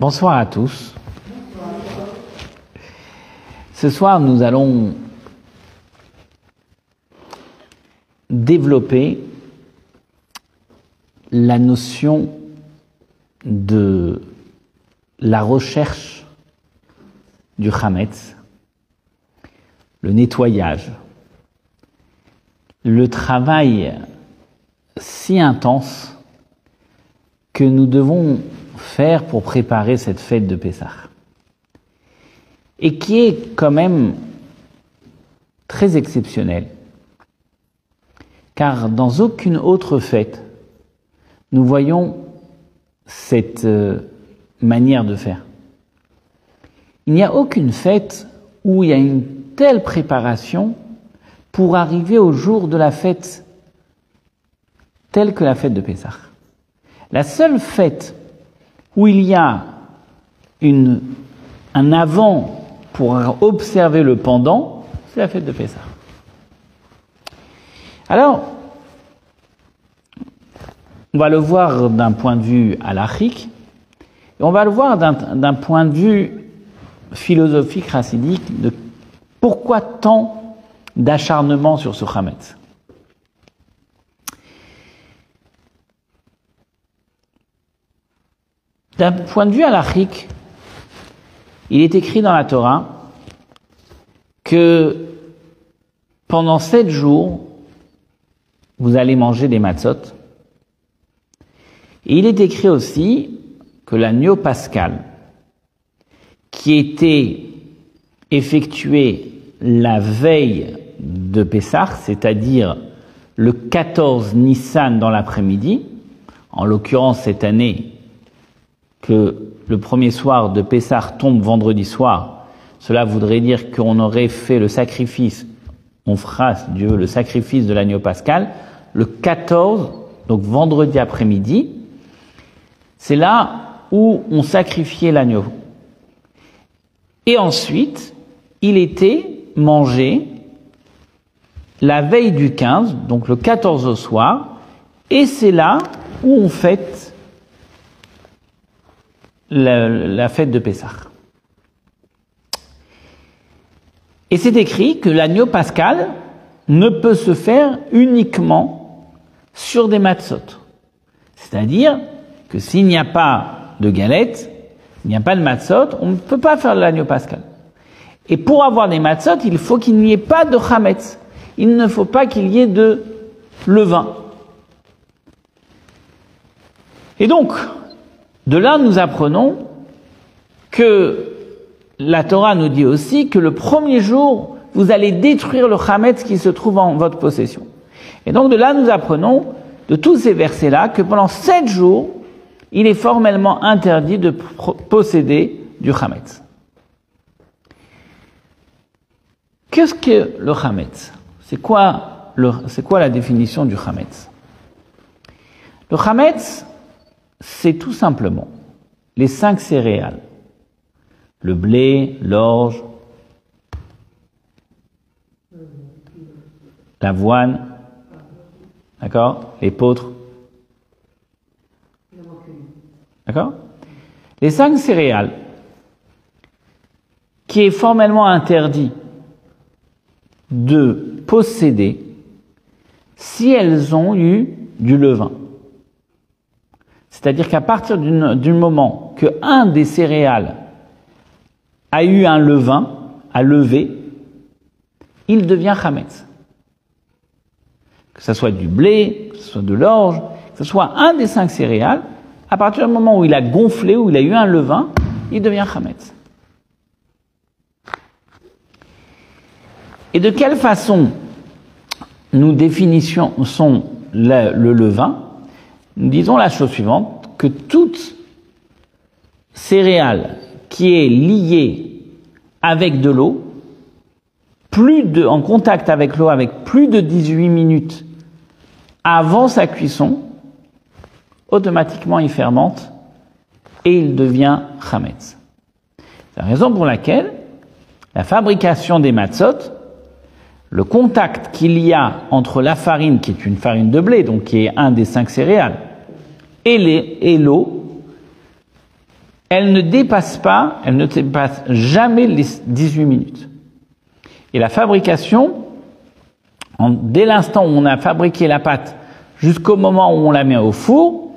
Bonsoir à tous. Ce soir, nous allons développer la notion de la recherche du Hametz, le nettoyage, le travail si intense que nous devons faire pour préparer cette fête de Pessah. Et qui est quand même très exceptionnelle. Car dans aucune autre fête, nous voyons cette euh, manière de faire. Il n'y a aucune fête où il y a une telle préparation pour arriver au jour de la fête telle que la fête de Pessah. La seule fête où il y a un avant pour observer le pendant, c'est la fête de Pessah. Alors, on va le voir d'un point de vue halachique, et on va le voir d'un point de vue philosophique racidique de pourquoi tant d'acharnement sur ce Hametz. D'un point de vue halachique, il est écrit dans la Torah que pendant sept jours, vous allez manger des matzot. Et il est écrit aussi que l'agneau pascal, qui était effectué la veille de Pessah, c'est-à-dire le 14 Nissan dans l'après-midi, en l'occurrence cette année le premier soir de Pessah tombe vendredi soir, cela voudrait dire qu'on aurait fait le sacrifice, on fera, Dieu le sacrifice de l'agneau pascal, le 14, donc vendredi après-midi, c'est là où on sacrifiait l'agneau. Et ensuite, il était mangé la veille du 15, donc le 14 au soir, et c'est là où on fête la, fête de Pessah. Et c'est écrit que l'agneau pascal ne peut se faire uniquement sur des matzot. C'est-à-dire que s'il n'y a pas de galette, il n'y a pas de matzot, on ne peut pas faire l'agneau pascal. Et pour avoir des matzot, il faut qu'il n'y ait pas de chametz. Il ne faut pas qu'il y ait de levain. Et donc, de là, nous apprenons que la Torah nous dit aussi que le premier jour, vous allez détruire le Hametz qui se trouve en votre possession. Et donc de là, nous apprenons de tous ces versets-là que pendant sept jours, il est formellement interdit de posséder du Hametz. Qu'est-ce que le Hametz C'est quoi, c'est quoi la définition du Hametz Le Hametz, c'est tout simplement les cinq céréales. Le blé, l'orge, l'avoine, d'accord L'épeautre. D'accord? Les cinq céréales qui est formellement interdit de posséder si elles ont eu du levain. C'est-à-dire qu'à partir du moment que un des céréales a eu un levain, a levé, il devient chametz. Que ce soit du blé, que ce soit de l'orge, que ce soit un des cinq céréales, à partir du moment où il a gonflé, où il a eu un levain, il devient chametz. Et de quelle façon nous définissons le, le levain? Disons la chose suivante, que toute céréale qui est liée avec de l'eau, plus de, en contact avec l'eau avec plus de 18 minutes avant sa cuisson, automatiquement il fermente et il devient chametz. C'est la raison pour laquelle la fabrication des matzot, le contact qu'il y a entre la farine, qui est une farine de blé, donc qui est un des cinq céréales, et l'eau elle ne dépasse pas, elle ne dépasse jamais les 18 minutes. Et la fabrication, dès l'instant où on a fabriqué la pâte jusqu'au moment où on la met au four,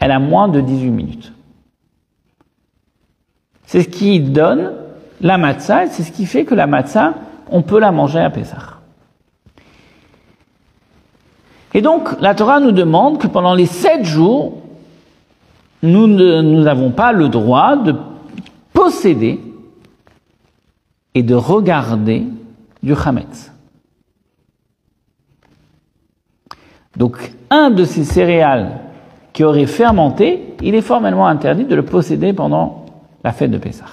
elle a moins de 18 minutes. C'est ce qui donne la matzah, et c'est ce qui fait que la matzah, on peut la manger à Pessah. Et donc, la Torah nous demande que pendant les sept jours, nous n'avons pas le droit de posséder et de regarder du Hametz. Donc, un de ces céréales qui aurait fermenté, il est formellement interdit de le posséder pendant la fête de Pessah.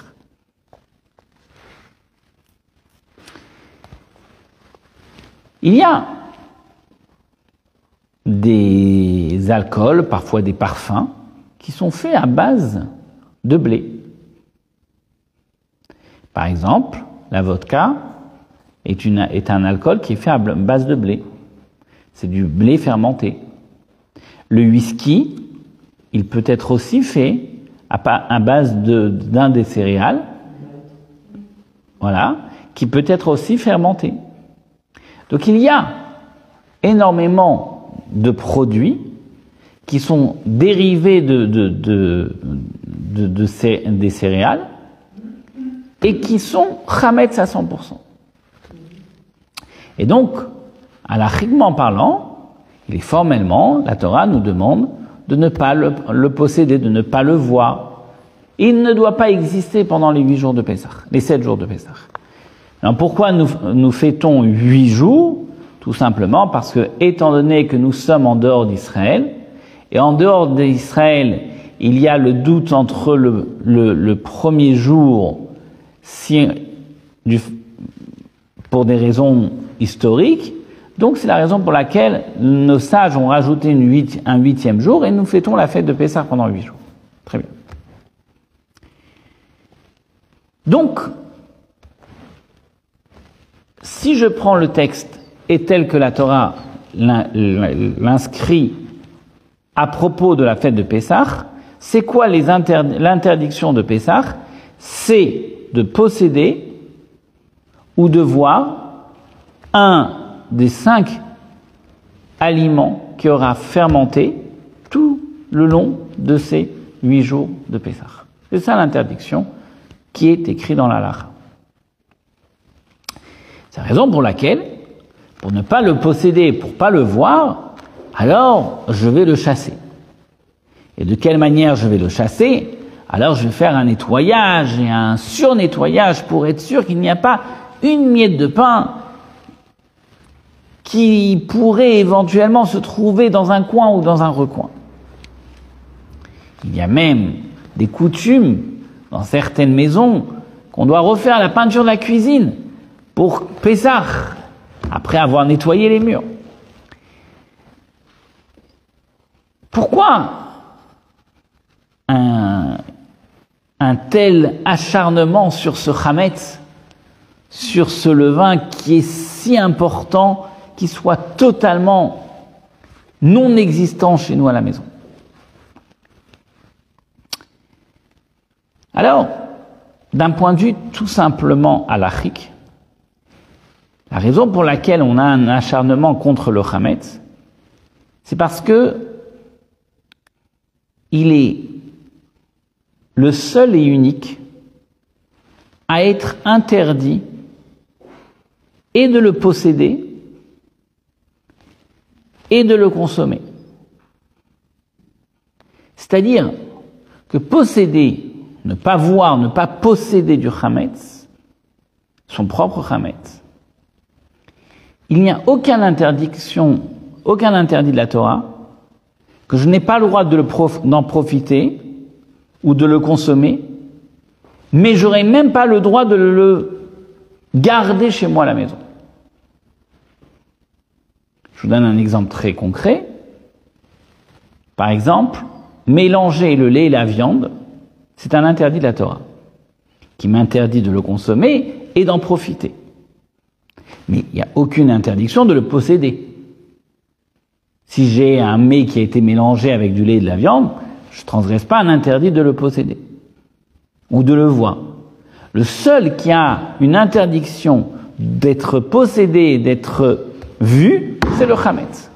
Il y a des alcools, parfois des parfums, qui sont faits à base de blé. Par exemple, la vodka est, un alcool qui est fait à base de blé. C'est du blé fermenté. Le whisky, il peut être aussi fait à, base d'un des céréales, voilà, qui peut être aussi fermenté. Donc il y a énormément de produits qui sont dérivés de, des céréales et qui sont chametz à 100%. Et donc, à la parlant, il est formellement, la Torah nous demande de ne pas le, posséder, de ne pas le voir. Il ne doit pas exister pendant les huit jours de Pessah, les sept jours de Pessah. Alors pourquoi nous, nous fêtons huit jours? Tout simplement parce que, étant donné que nous sommes en dehors d'Israël, et en dehors d'Israël, il y a le doute entre le, premier jour, pour des raisons historiques, donc c'est la raison pour laquelle nos sages ont rajouté un huitième jour et nous fêtons la fête de Pessah pendant huit jours. Très bien. Donc, si je prends le texte et tel que la Torah l'inscrit à propos de la fête de Pessah, c'est quoi l'interdiction de Pessah? C'est de posséder ou de voir un des cinq aliments qui aura fermenté tout le long de ces huit jours de Pessah. C'est ça l'interdiction qui est écrite dans la Lara. C'est la raison pour laquelle, pour ne pas le posséder, pour pas le voir, alors je vais le chasser. Et de quelle manière je vais le chasser? Alors je vais faire un nettoyage et un surnettoyage pour être sûr qu'il n'y a pas une miette de pain qui pourrait éventuellement se trouver dans un coin ou dans un recoin. Il y a même des coutumes dans certaines maisons qu'on doit refaire la peinture de la cuisine pour Pessah, après avoir nettoyé les murs. Pourquoi un, tel acharnement sur ce Hametz, sur ce levain qui est si important qui soit totalement non existant chez nous à la maison? Alors, d'un point de vue tout simplement halachique, la raison pour laquelle on a un acharnement contre le Hametz, c'est parce que il est le seul et unique à être interdit et de le posséder et de le consommer. C'est-à-dire que posséder, ne pas voir, ne pas posséder du Hametz, son propre Hametz, il n'y a aucune interdiction, aucun interdit de la Torah, que je n'ai pas le droit d'en profiter ou de le consommer, mais j'aurais même pas le droit de le garder chez moi à la maison. Je vous donne un exemple très concret. Par exemple, mélanger le lait et la viande, c'est un interdit de la Torah, qui m'interdit de le consommer et d'en profiter. Mais il n'y a aucune interdiction de le posséder. Si j'ai un mets qui a été mélangé avec du lait et de la viande, je ne transgresse pas un interdit de le posséder. ou de le voir. Le seul qui a une interdiction d'être possédé, d'être vu, c'est le Hametz.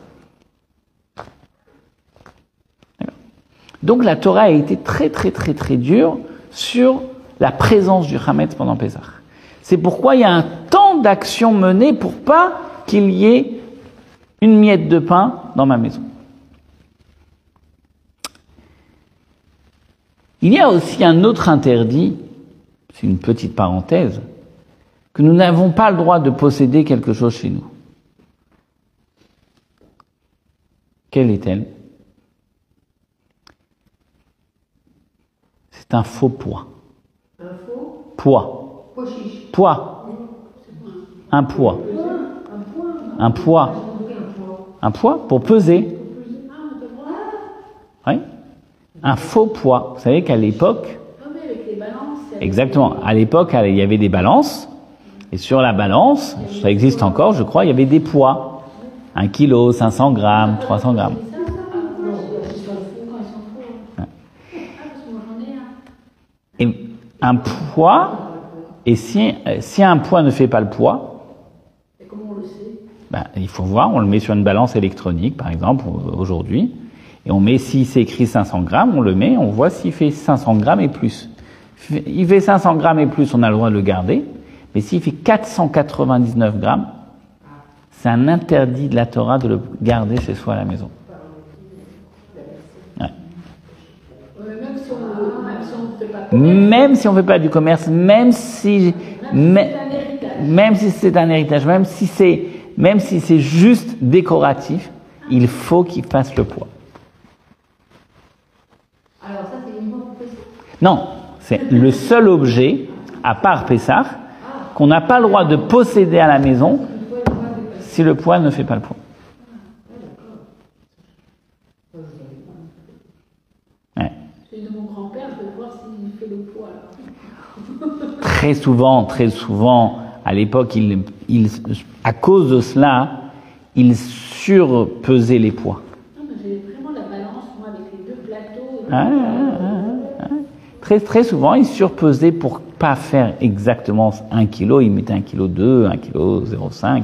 Donc la Torah a été très très très très dure sur la présence du Hametz pendant Pessah. C'est pourquoi il y a un temps d'action menée pour pas qu'il y ait une miette de pain dans ma maison. Il y a aussi un autre interdit, c'est une petite parenthèse, que nous n'avons pas le droit de posséder quelque chose chez nous. Quelle est-elle? C'est un faux poids. Un faux? Poids. Poids. Un poids. Un. Un poids. Un poids. Un pour peser. Oui. Un faux poids. Vous savez qu'à l'époque, exactement, à l'époque, il y avait des balances. Et sur la balance, ça existe encore, je crois, il y avait des poids. 1 kg, 500 grammes, 300 grammes. Un. Et un poids, et si, euh, si un poids ne fait pas le poids, Et comment on le sait? ben, il faut voir, on le met sur une balance électronique, par exemple, au- aujourd'hui, et on met, si c'est écrit 500 grammes, on le met, on voit s'il fait 500 grammes et plus. Il fait 500 grammes et plus, on a le droit de le garder, mais s'il fait 499 grammes, c'est un interdit de la Torah de le garder chez soi à la maison. Ouais. Ouais, Même si on même si on ne fait pas Même si on ne fait pas du commerce, même si, Même si c'est un héritage. même si c'est un héritage, même si c'est, même si c'est juste décoratif, il faut qu'il fasse le poids. Alors ça, c'est uniquement pour faire ça. Non, c'est le seul objet, à part Pessah, qu'on n'a pas le droit de posséder à la maison si le poids ne fait pas le poids. Ouais. Celui de mon grand-père, je vais voir s'il fait le poids. alors. Très souvent, très souvent, à l'époque, il, il- à cause de cela, il surpesait les poids. Non, mais j'ai vraiment la balance, moi, avec les deux plateaux. Ah, ah, ah, ah. Très, très souvent, ils surpesaient pour pas faire exactement 1 kg, ils mettaient 1 kg 2, 1 kg 0,5,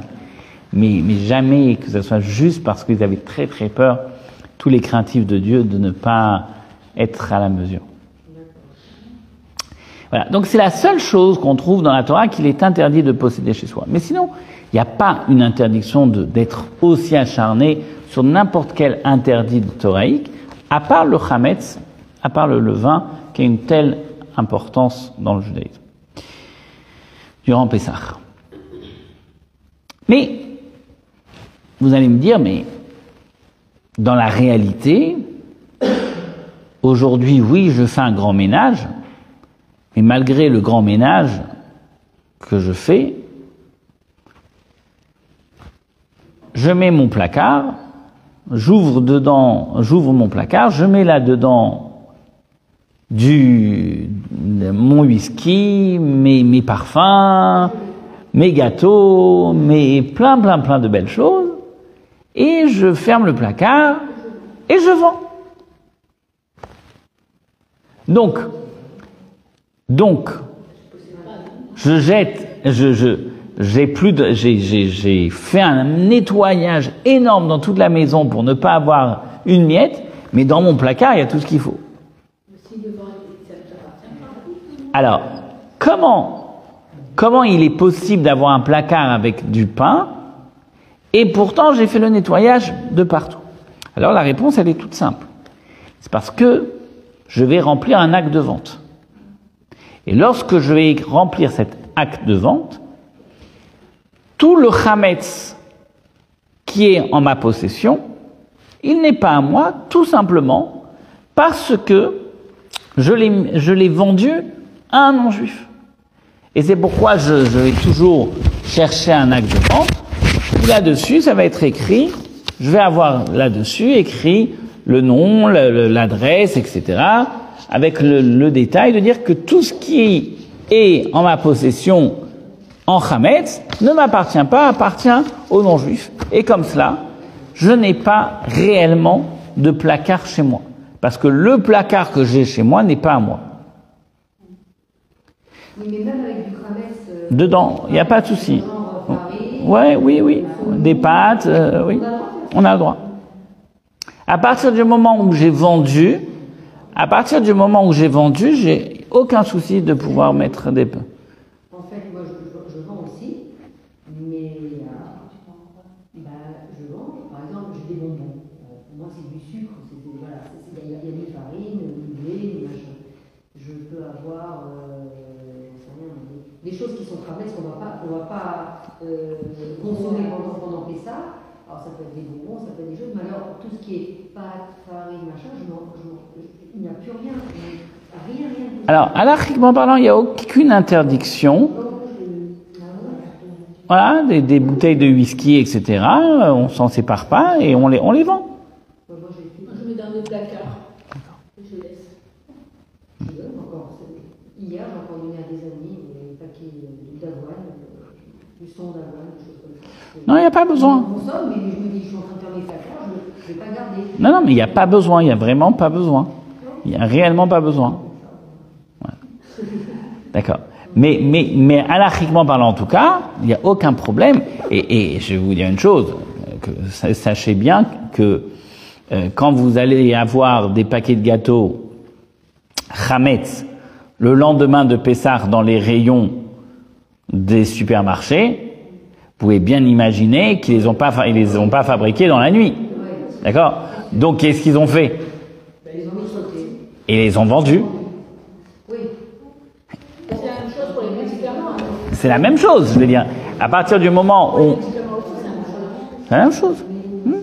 mais, mais jamais que ce soit juste parce qu'ils avaient très très peur, tous les craintifs de Dieu, de ne pas être à la mesure. Voilà, donc c'est la seule chose qu'on trouve dans la Torah qu'il est interdit de posséder chez soi. Mais sinon, il n'y a pas une interdiction de- d'être aussi acharné sur n'importe quel interdit toraïque, à part le chametz, à part le levain, qui a une telle importance dans le judaïsme. Durant Pessah. Mais, vous allez me dire, mais dans la réalité, aujourd'hui, oui, je fais un grand ménage, mais malgré le grand ménage que je fais, je mets mon placard, j'ouvre dedans, j'ouvre mon placard, je mets là-dedans du mon whisky, mes, mes parfums, mes gâteaux, mes plein plein plein de belles choses, et je ferme le placard et je vends. Donc, donc, je jette, je, je, j'ai plus de, j'ai, j'ai, fait un nettoyage énorme dans toute la maison pour ne pas avoir une miette, mais dans mon placard, il y a tout ce qu'il faut. Alors, comment, comment il est possible d'avoir un placard avec du pain et pourtant j'ai fait le nettoyage de partout? Alors la réponse, elle est toute simple. C'est parce que je vais remplir un acte de vente. Et lorsque je vais remplir cet acte de vente, tout le chametz qui est en ma possession, il n'est pas à moi, tout simplement parce que je l'ai, vendu à un non-juif. Et c'est pourquoi je, je vais toujours chercher un acte de vente. Là-dessus, ça va être écrit, je vais avoir là-dessus écrit le nom, l'adresse, etc., avec le, le détail de dire que tout ce qui est en ma possession en Hametz ne m'appartient pas, appartient aux non-juifs. Et comme cela, je n'ai pas réellement de placard chez moi. Parce que le placard que j'ai chez moi n'est pas à moi. Oui, mais même avec du euh, Dedans, il n'y a pas de souci. Ouais, oui, oui. Des pâtes, euh, oui. On a le droit. À partir du moment où j'ai vendu, à partir du moment où j'ai vendu, j'ai aucun souci de pouvoir mettre des. En fait, moi, je, vends aussi, mais euh, bah, je vends, par exemple, j'ai des bonbons. Euh, pour moi, c'est du sucre. c'est- voilà, Il y, a- il y a ni farine, ni lait. Je peux avoir euh, sais rien, des, des choses qui sont cramées, qu'on ne va pas, euh, consommer pendant, pendant Pessah. Alors, ça peut être des bonbons, ça peut être des choses, mais alors, tout ce qui est pâte, farine, machin, je m'en- il n'y a plus rien. Alors, anarchiquement parlant, il n'y a aucune interdiction. Voilà, des, des bouteilles de whisky, etc. euh, On s'en sépare pas et on les, on les vend. Je mets dans je laisse. Hier, j'ai encore donné à des amis des paquets d'avoine, euh, du son d'avoine, des choses comme ça. Non, il n'y a pas besoin. On consomme, mais je me dis, je suis en train de faire mes placards, je ne vais pas garder. Non, non, mais il n'y a pas besoin. Il n'y a vraiment pas besoin. Il n'y a réellement pas besoin. Ouais. D'accord. Mais, mais, mais anarchiquement parlant, en tout cas, il n'y a aucun problème. Et, et je vais vous dire une chose, que sachez bien que euh, quand vous allez avoir des paquets de gâteaux Hametz le lendemain de Pessah dans les rayons des supermarchés, vous pouvez bien imaginer qu'ils les ont pas, ils les ont pas fabriqués dans la nuit. D'accord? Donc qu'est-ce qu'ils ont fait Ben, ils ont mis de côté. Et ils les ont vendus. Oui. C'est la même chose pour les médicaments. hein. C'est la même chose, je veux dire. À partir du moment où... C'est la même chose. C'est la même chose. Hmm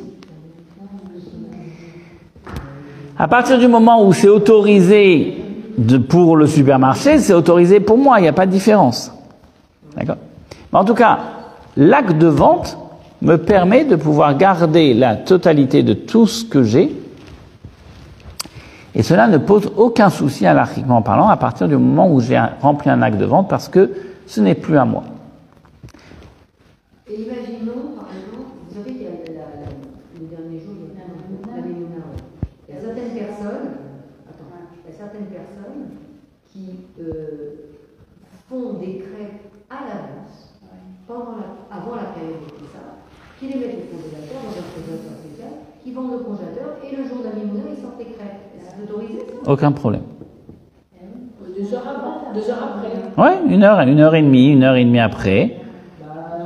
À partir du moment où c'est autorisé de, pour le supermarché, c'est autorisé pour moi, il n'y a pas de différence. D'accord? Mais en tout cas, l'acte de vente me permet de pouvoir garder la totalité de tout ce que j'ai. Et cela ne pose aucun souci anarchiquement parlant à partir du moment où j'ai rempli un acte de vente parce que ce n'est plus à moi. Et imaginons, par exemple, vous savez, il y a le dernier jour, il y a certaines personnes, attends, il y a certaines personnes qui euh, font des crêpes à l'avance, la, avant la période de ça, qui les mettent au congélateur, dans un congélateur spécial, qui vendent au congélateur, et le jour Mémona, ils sortent les crêpes. Aucun problème. Deux heures avant, deux heures après. Ouais, une heure, une heure et demie, une heure et demie après. Bah,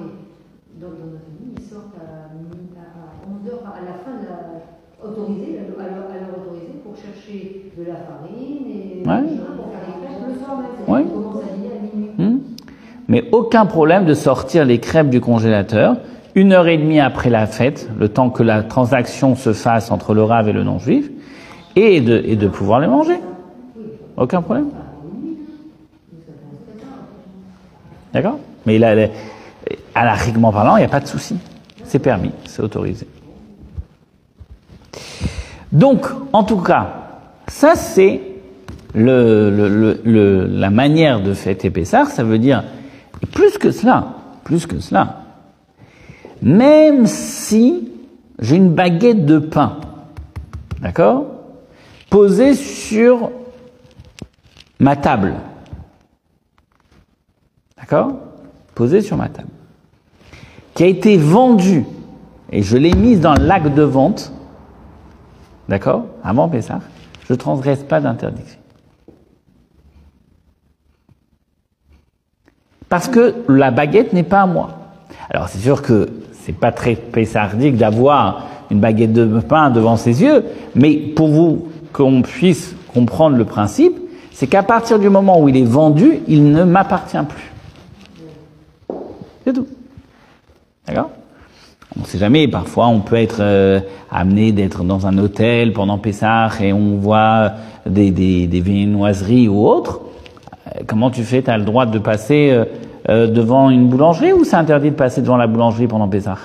et dans, ma famille, ils sortent à, mi- à 11h, à la fin de la. autorisé, à, leur autoriser pour chercher de la farine et pour faire les crêpes à minuit. Hmm Mais aucun problème de sortir les crêpes du congélateur une heure et demie après la fête, le temps que la transaction se fasse entre le rave et le non-juif, et de, et de pouvoir les manger. Aucun problème. D'accord? Mais là, anarchiquement parlant, il n'y a pas de souci. C'est permis, c'est autorisé. Donc, en tout cas, ça c'est la manière de fêter Pessah, ça veut dire, plus que cela, plus que cela, même si j'ai une baguette de pain, d'accord, posée sur ma table, d'accord, posée sur ma table, qui a été vendue, et je l'ai mise dans l'acte de vente, D'accord Avant Pessah, je ne transgresse pas d'interdiction. Parce que la baguette n'est pas à moi. Alors c'est sûr que c'est pas très pessardique d'avoir une baguette de pain devant ses yeux, mais pour vous qu'on puisse comprendre le principe, c'est qu'à partir du moment où il est vendu, il ne m'appartient plus. C'est tout. D'accord? On ne sait jamais, parfois on peut être euh, amené d'être dans un hôtel pendant Pessah et on voit des, des, viennoiseries ou autres. Euh, comment tu fais? Tu as le droit de passer euh, devant une boulangerie ou c'est interdit de passer devant la boulangerie pendant Pessah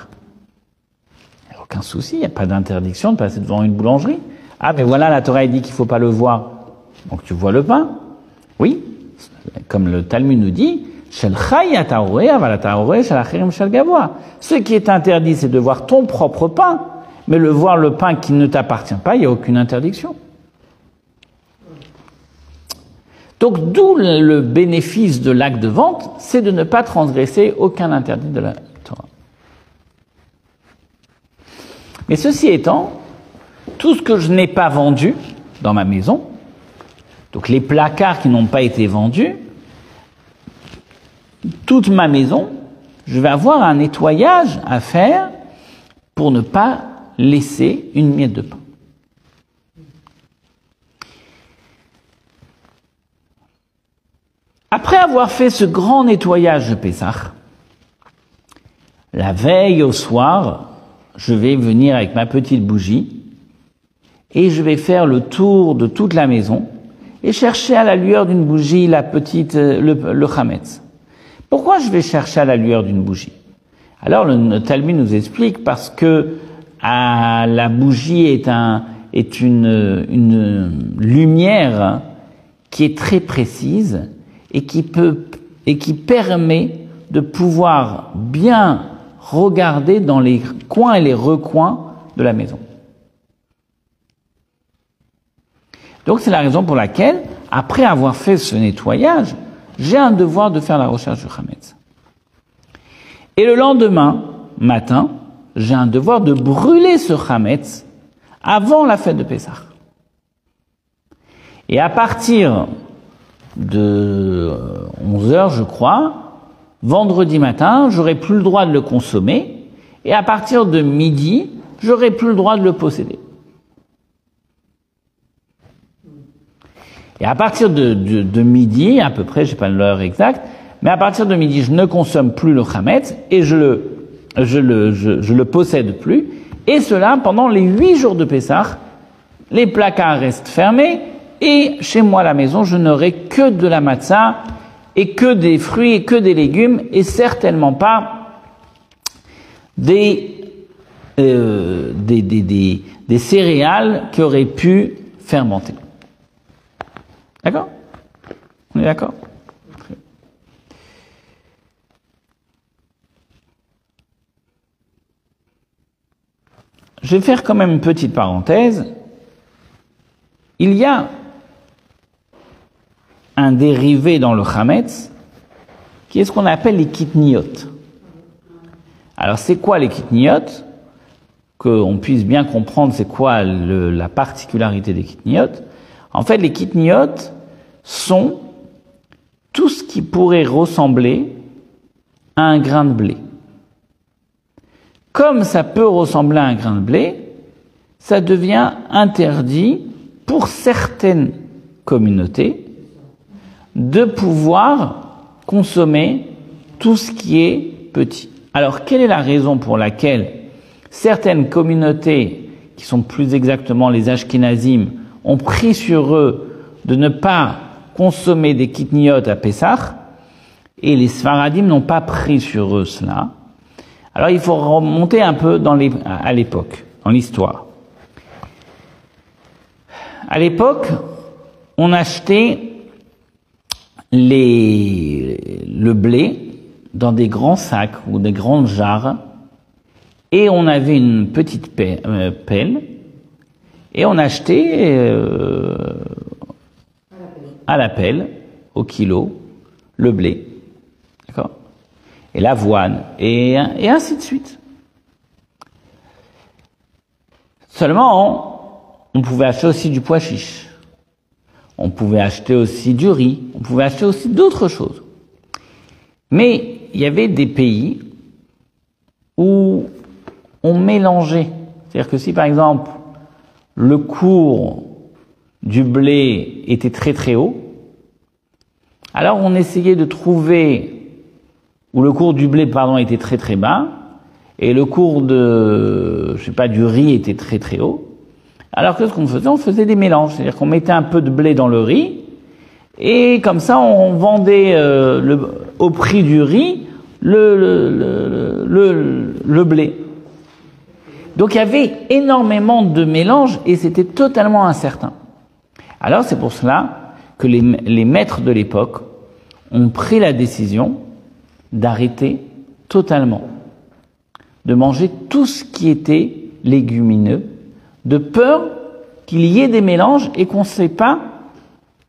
aucun souci, il n'y a pas d'interdiction de passer devant une boulangerie. Ah mais voilà, la Torah dit qu'il ne faut pas le voir. Donc tu vois le pain? Oui, comme le Talmud nous dit. Ce qui est interdit, c'est de voir ton propre pain, mais le voir le pain qui ne t'appartient pas, il n'y a aucune interdiction. Donc d'où le bénéfice de l'acte de vente, c'est de ne pas transgresser aucun interdit de la Torah. Mais ceci étant, tout ce que je n'ai pas vendu dans ma maison, donc les placards qui n'ont pas été vendus, toute ma maison, je vais avoir un nettoyage à faire pour ne pas laisser une miette de pain. Après avoir fait ce grand nettoyage de Pessah, la veille au soir, je vais venir avec ma petite bougie et je vais faire le tour de toute la maison et chercher à la lueur d'une bougie la petite, le, le chametz. Pourquoi je vais chercher à la lueur d'une bougie? Alors le Talmud nous explique parce que à, la bougie est, un, est une, une lumière qui est très précise et qui peut et qui permet de pouvoir bien regarder dans les coins et les recoins de la maison. Donc c'est la raison pour laquelle, après avoir fait ce nettoyage, j'ai un devoir de faire la recherche du Hametz. Et le lendemain matin, j'ai un devoir de brûler ce Hametz avant la fête de Pessah. Et à partir de 11 heures, je crois, vendredi matin, j'aurai plus le droit de le consommer, et à partir de midi, j'aurai plus le droit de le posséder. Et à partir de, de, de midi, à peu près, j'ai pas l'heure exacte, mais à partir de midi, je ne consomme plus le chametz et je le, je le, je, je le possède plus. Et cela pendant les huit jours de Pessah. Les placards restent fermés et chez moi à la maison, je n'aurai que de la matzah et que des fruits et que des légumes et certainement pas des, euh, des, des, des, des céréales qui auraient pu fermenter. D'accord? On est d'accord? Je vais faire quand même une petite parenthèse. Il y a un dérivé dans le chametz qui est ce qu'on appelle les kitniot. Alors c'est quoi les kitniot? Qu'on puisse bien comprendre c'est quoi la particularité des kitniot. En fait, les kitniot sont tout ce qui pourrait ressembler à un grain de blé. Comme ça peut ressembler à un grain de blé, ça devient interdit pour certaines communautés de pouvoir consommer tout ce qui est petit. Alors, quelle est la raison pour laquelle certaines communautés, qui sont plus exactement les Ashkenazim, ont pris sur eux de ne pas consommer des kitniot à Pessah, et les Sfaradim n'ont pas pris sur eux cela? Alors il faut remonter un peu à l'époque, dans l'histoire. À l'époque, on achetait les, le blé dans des grands sacs ou des grandes jarres et on avait une petite pelle, euh, pelle et on achetait euh, à la pelle, au kilo, le blé. D'accord? Et l'avoine, et, et ainsi de suite. Seulement, on pouvait acheter aussi du pois chiche. On pouvait acheter aussi du riz. On pouvait acheter aussi d'autres choses. Mais il y avait des pays où on mélangeait. C'est-à-dire que si par exemple le cours du blé était très très haut, alors on essayait de trouver où le cours du blé pardon était très très bas et le cours de je sais pas du riz était très très haut. Alors que ce qu'on faisait, on faisait des mélanges, c'est-à-dire qu'on mettait un peu de blé dans le riz et comme ça on vendait euh, au prix du riz le, blé. Donc il y avait énormément de mélanges et c'était totalement incertain. Alors c'est pour cela que les maîtres de l'époque ont pris la décision d'arrêter totalement de manger tout ce qui était légumineux, de peur qu'il y ait des mélanges et qu'on ne sait pas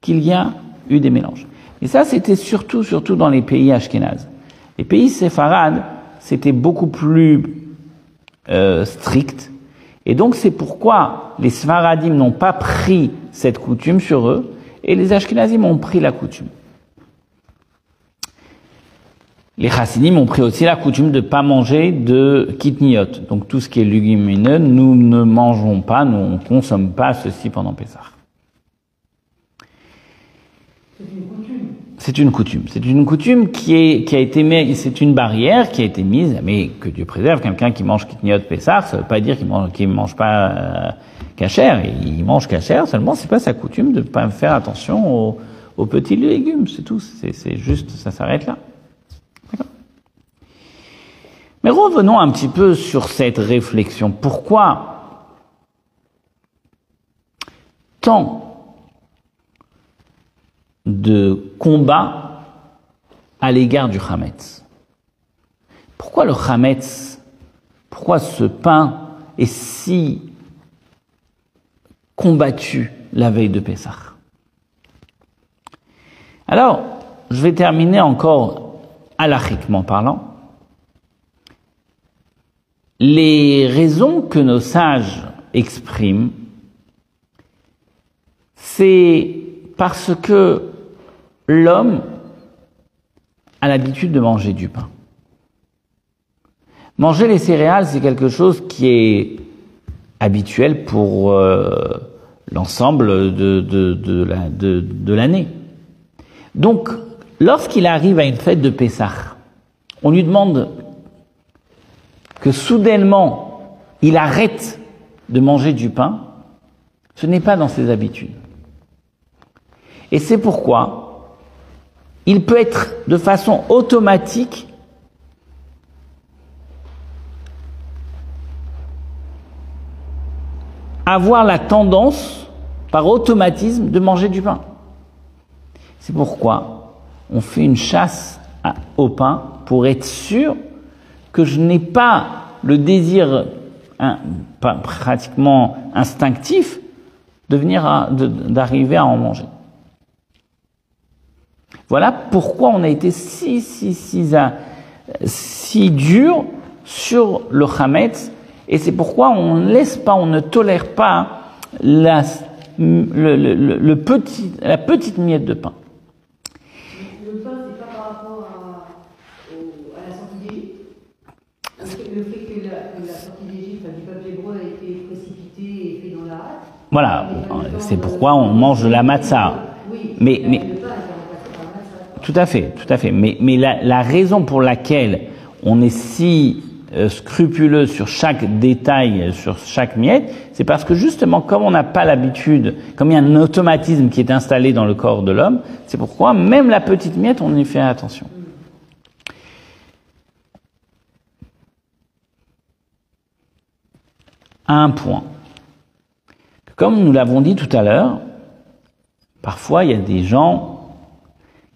qu'il y a eu des mélanges. Et ça, c'était surtout, surtout dans les pays ashkénazes. Les pays séfarades, c'était beaucoup plus euh, strict. Et donc, c'est pourquoi les Sfaradim n'ont pas pris cette coutume sur eux, et les Ashkenazim ont pris la coutume. Les Chassidim ont pris aussi la coutume de ne pas manger de kitniot. Donc tout ce qui est légumineux, nous ne mangeons pas, nous ne consommons pas ceci pendant Pessah. C'est une coutume. C'est une coutume qui, est, qui a été mise, c'est une barrière qui a été mise, mais que Dieu préserve. Quelqu'un qui mange kitniot Pessah, ça ne veut pas dire qu'il mange, qu'il mange pas euh, cachère. Il mange cachère, seulement c'est pas sa coutume de ne pas faire attention aux, aux petits légumes. C'est tout. C'est juste, ça s'arrête là. Mais revenons un petit peu sur cette réflexion. Pourquoi tant de combats à l'égard du Hametz? Pourquoi le Hametz? Pourquoi ce pain est si combattu la veille de Pessah? Alors, je vais terminer encore alachiquement parlant les raisons que nos sages expriment, c'est parce que l'homme a l'habitude de manger du pain. Manger les céréales, c'est quelque chose qui est habituel pour euh, l'ensemble de, de, l'année. Donc, lorsqu'il arrive à une fête de Pessah, on lui demande que soudainement il arrête de manger du pain, ce n'est pas dans ses habitudes. Et c'est pourquoi il peut être de façon automatique avoir la tendance par automatisme de manger du pain. C'est pourquoi on fait une chasse au pain pour être sûr que je n'ai pas le désir hein, pratiquement instinctif de venir d'arriver à en manger. Voilà pourquoi on a été si si si si dur sur le chametz et c'est pourquoi on ne laisse pas, on ne tolère pas la, la petite miette de pain. Voilà, c'est pourquoi on mange de la matzah. Mais, mais, tout à fait, tout à fait. Mais, la raison pour laquelle on est si euh, scrupuleux sur chaque détail, sur chaque miette, c'est parce que justement, comme on n'a pas l'habitude, comme il y a un automatisme qui est installé dans le corps de l'homme, c'est pourquoi même la petite miette, on y fait attention. Un point. Comme nous l'avons dit tout à l'heure, parfois il y a des gens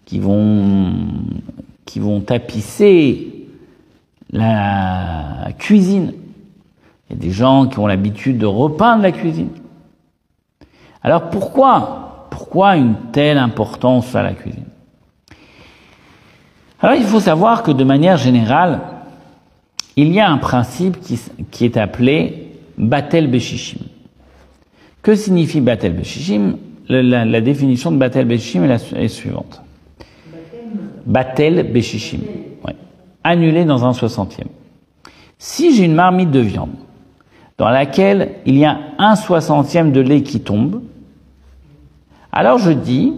qui vont, qui vont tapisser la cuisine. Il y a des gens qui ont l'habitude de repeindre la cuisine. Alors pourquoi Pourquoi une telle importance à la cuisine? Alors il faut savoir que de manière générale, il y a un principe qui, est appelé Batel Beshishim. Que signifie Batel Beshishim la, définition de Batel Beshishim est la suivante. Batel Beshishim. Ouais. Annulé dans un soixantième. Si j'ai une marmite de viande dans laquelle il y a un soixantième de lait qui tombe, alors je dis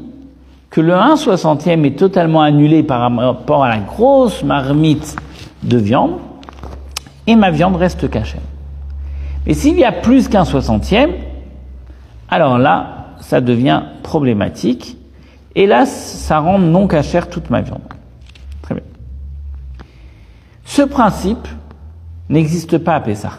que le 1 soixantième est totalement annulé par rapport à la grosse marmite de viande et ma viande reste cachée. Mais s'il y a plus qu'un soixantième, alors là, ça devient problématique. Et là, ça rend non cachère toute ma viande. Très bien. Ce principe n'existe pas à Pessah.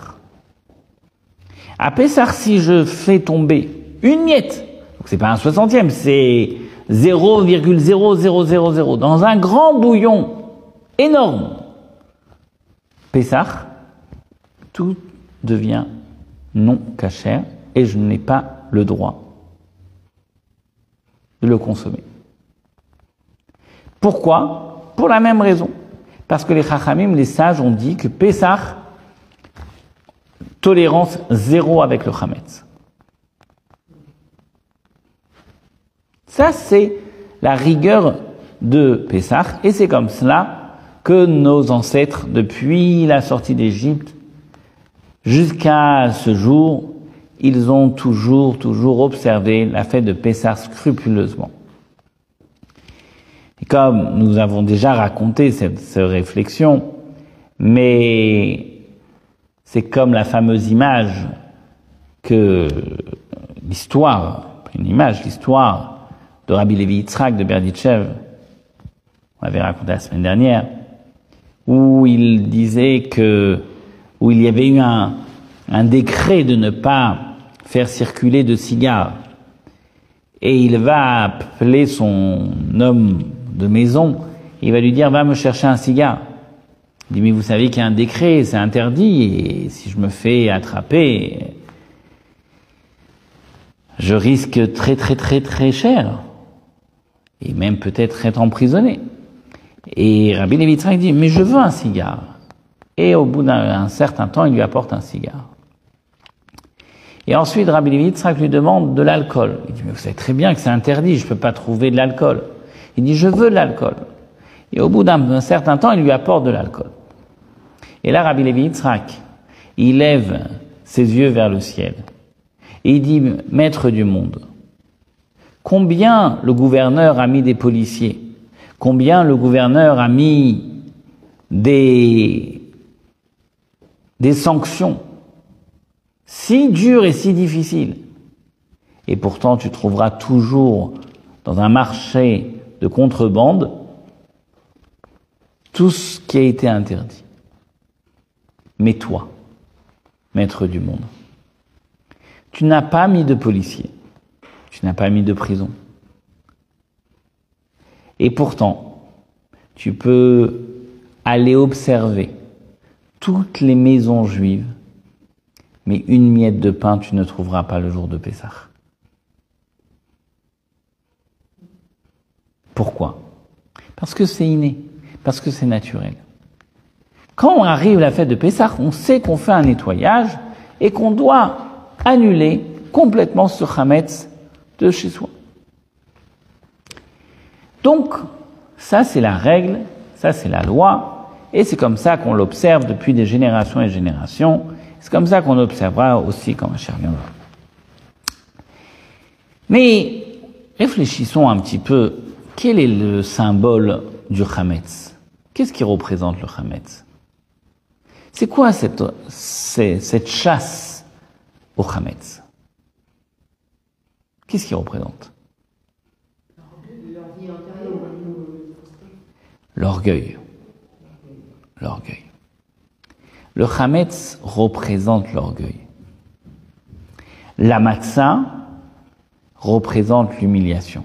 À Pessah, si je fais tomber une miette, donc c'est pas un soixantième, c'est 0,0000 dans un grand bouillon énorme, Pessah, tout devient non cachère et je n'ai pas le droit de le consommer. Pourquoi? Pour la même raison. Parce que les Chachamim, les sages, ont dit que Pessah, tolérance zéro avec le Hametz. Ça, c'est la rigueur de Pessah, et c'est comme cela que nos ancêtres, depuis la sortie d'Égypte jusqu'à ce jour, ils ont toujours, toujours observé la fête de Pessah scrupuleusement. Et comme nous avons déjà raconté cette, cette réflexion, mais c'est comme la fameuse image que l'histoire, une image, l'histoire de Rabbi Levi Yitzhak de Berditchev, on l'avait raconté la semaine dernière, où il disait que, où il y avait eu un, un décret de ne pas faire circuler de cigares. Et il va appeler son homme de maison, et il va lui dire, va me chercher un cigare. Il dit, mais vous savez qu'il y a un décret, c'est interdit, et si je me fais attraper, je risque très très très très cher, et même peut-être être emprisonné. Et Rabbi Levitzrak dit, mais je veux un cigare. Et au bout d'un certain temps, il lui apporte un cigare. Et ensuite, Rabbi Levitzrak lui demande de l'alcool. Il dit, mais vous savez très bien que c'est interdit, je ne peux pas trouver de l'alcool. Il dit, je veux de l'alcool. Et au bout d'un certain temps, il lui apporte de l'alcool. Et là, Rabbi Levi Yitzhak, il lève ses yeux vers le ciel. Et il dit, Maître du monde, combien le gouverneur a mis des policiers? Combien le gouverneur a mis des, des sanctions? Si dures et si difficiles Et pourtant, tu trouveras toujours dans un marché de contrebande tout ce qui a été interdit. Mais toi, maître du monde, tu n'as pas mis de policiers, tu n'as pas mis de prison. Et pourtant, tu peux aller observer toutes les maisons juives, mais une miette de pain tu ne trouveras pas le jour de Pessah. Pourquoi? Parce que c'est inné, parce que c'est naturel. Quand on arrive à la fête de Pessah, on sait qu'on fait un nettoyage et qu'on doit annuler complètement ce Hametz de chez soi. Donc, ça c'est la règle, ça c'est la loi, et c'est comme ça qu'on l'observe depuis des générations et générations. C'est comme ça qu'on observera aussi quand Machar viendra. Mais réfléchissons un petit peu, quel est le symbole du Hametz? Qu'est-ce qui représente le Hametz? C'est quoi cette, cette chasse au Hametz? Qu'est-ce qu'il représente? L'orgueil. L'orgueil. Le Hametz représente l'orgueil. La représente l'humiliation.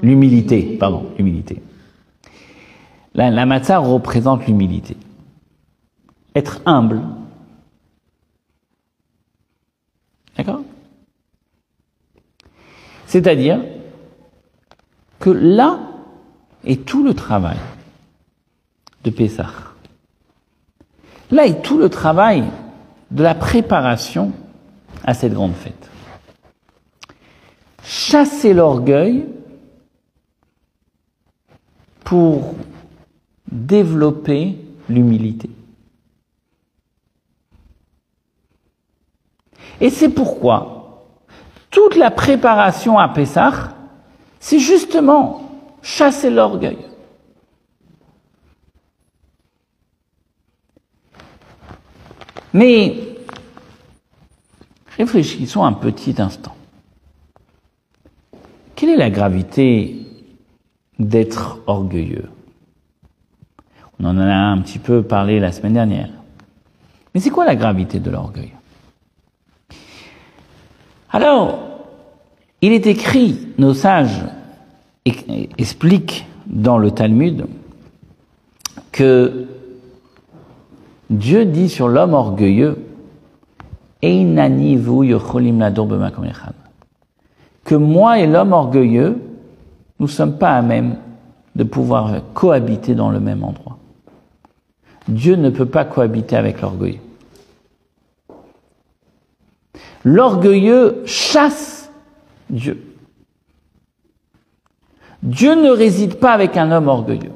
L'humilité, pardon, l'humilité. La, la représente l'humilité. Être humble. D'accord? C'est-à-dire que là est tout le travail de Pessah. Là est tout le travail de la préparation à cette grande fête. Chasser l'orgueil pour développer l'humilité. Et c'est pourquoi toute la préparation à Pessah, c'est justement chasser l'orgueil. Mais réfléchissons un petit instant. Quelle est la gravité d'être orgueilleux? On en a un petit peu parlé la semaine dernière. Mais c'est quoi la gravité de l'orgueil? Alors, il est écrit, nos sages expliquent dans le Talmud que Dieu dit sur l'homme orgueilleux, que moi et l'homme orgueilleux, nous ne sommes pas à même de pouvoir cohabiter dans le même endroit. Dieu ne peut pas cohabiter avec l'orgueilleux. L'orgueilleux chasse Dieu. Dieu ne réside pas avec un homme orgueilleux.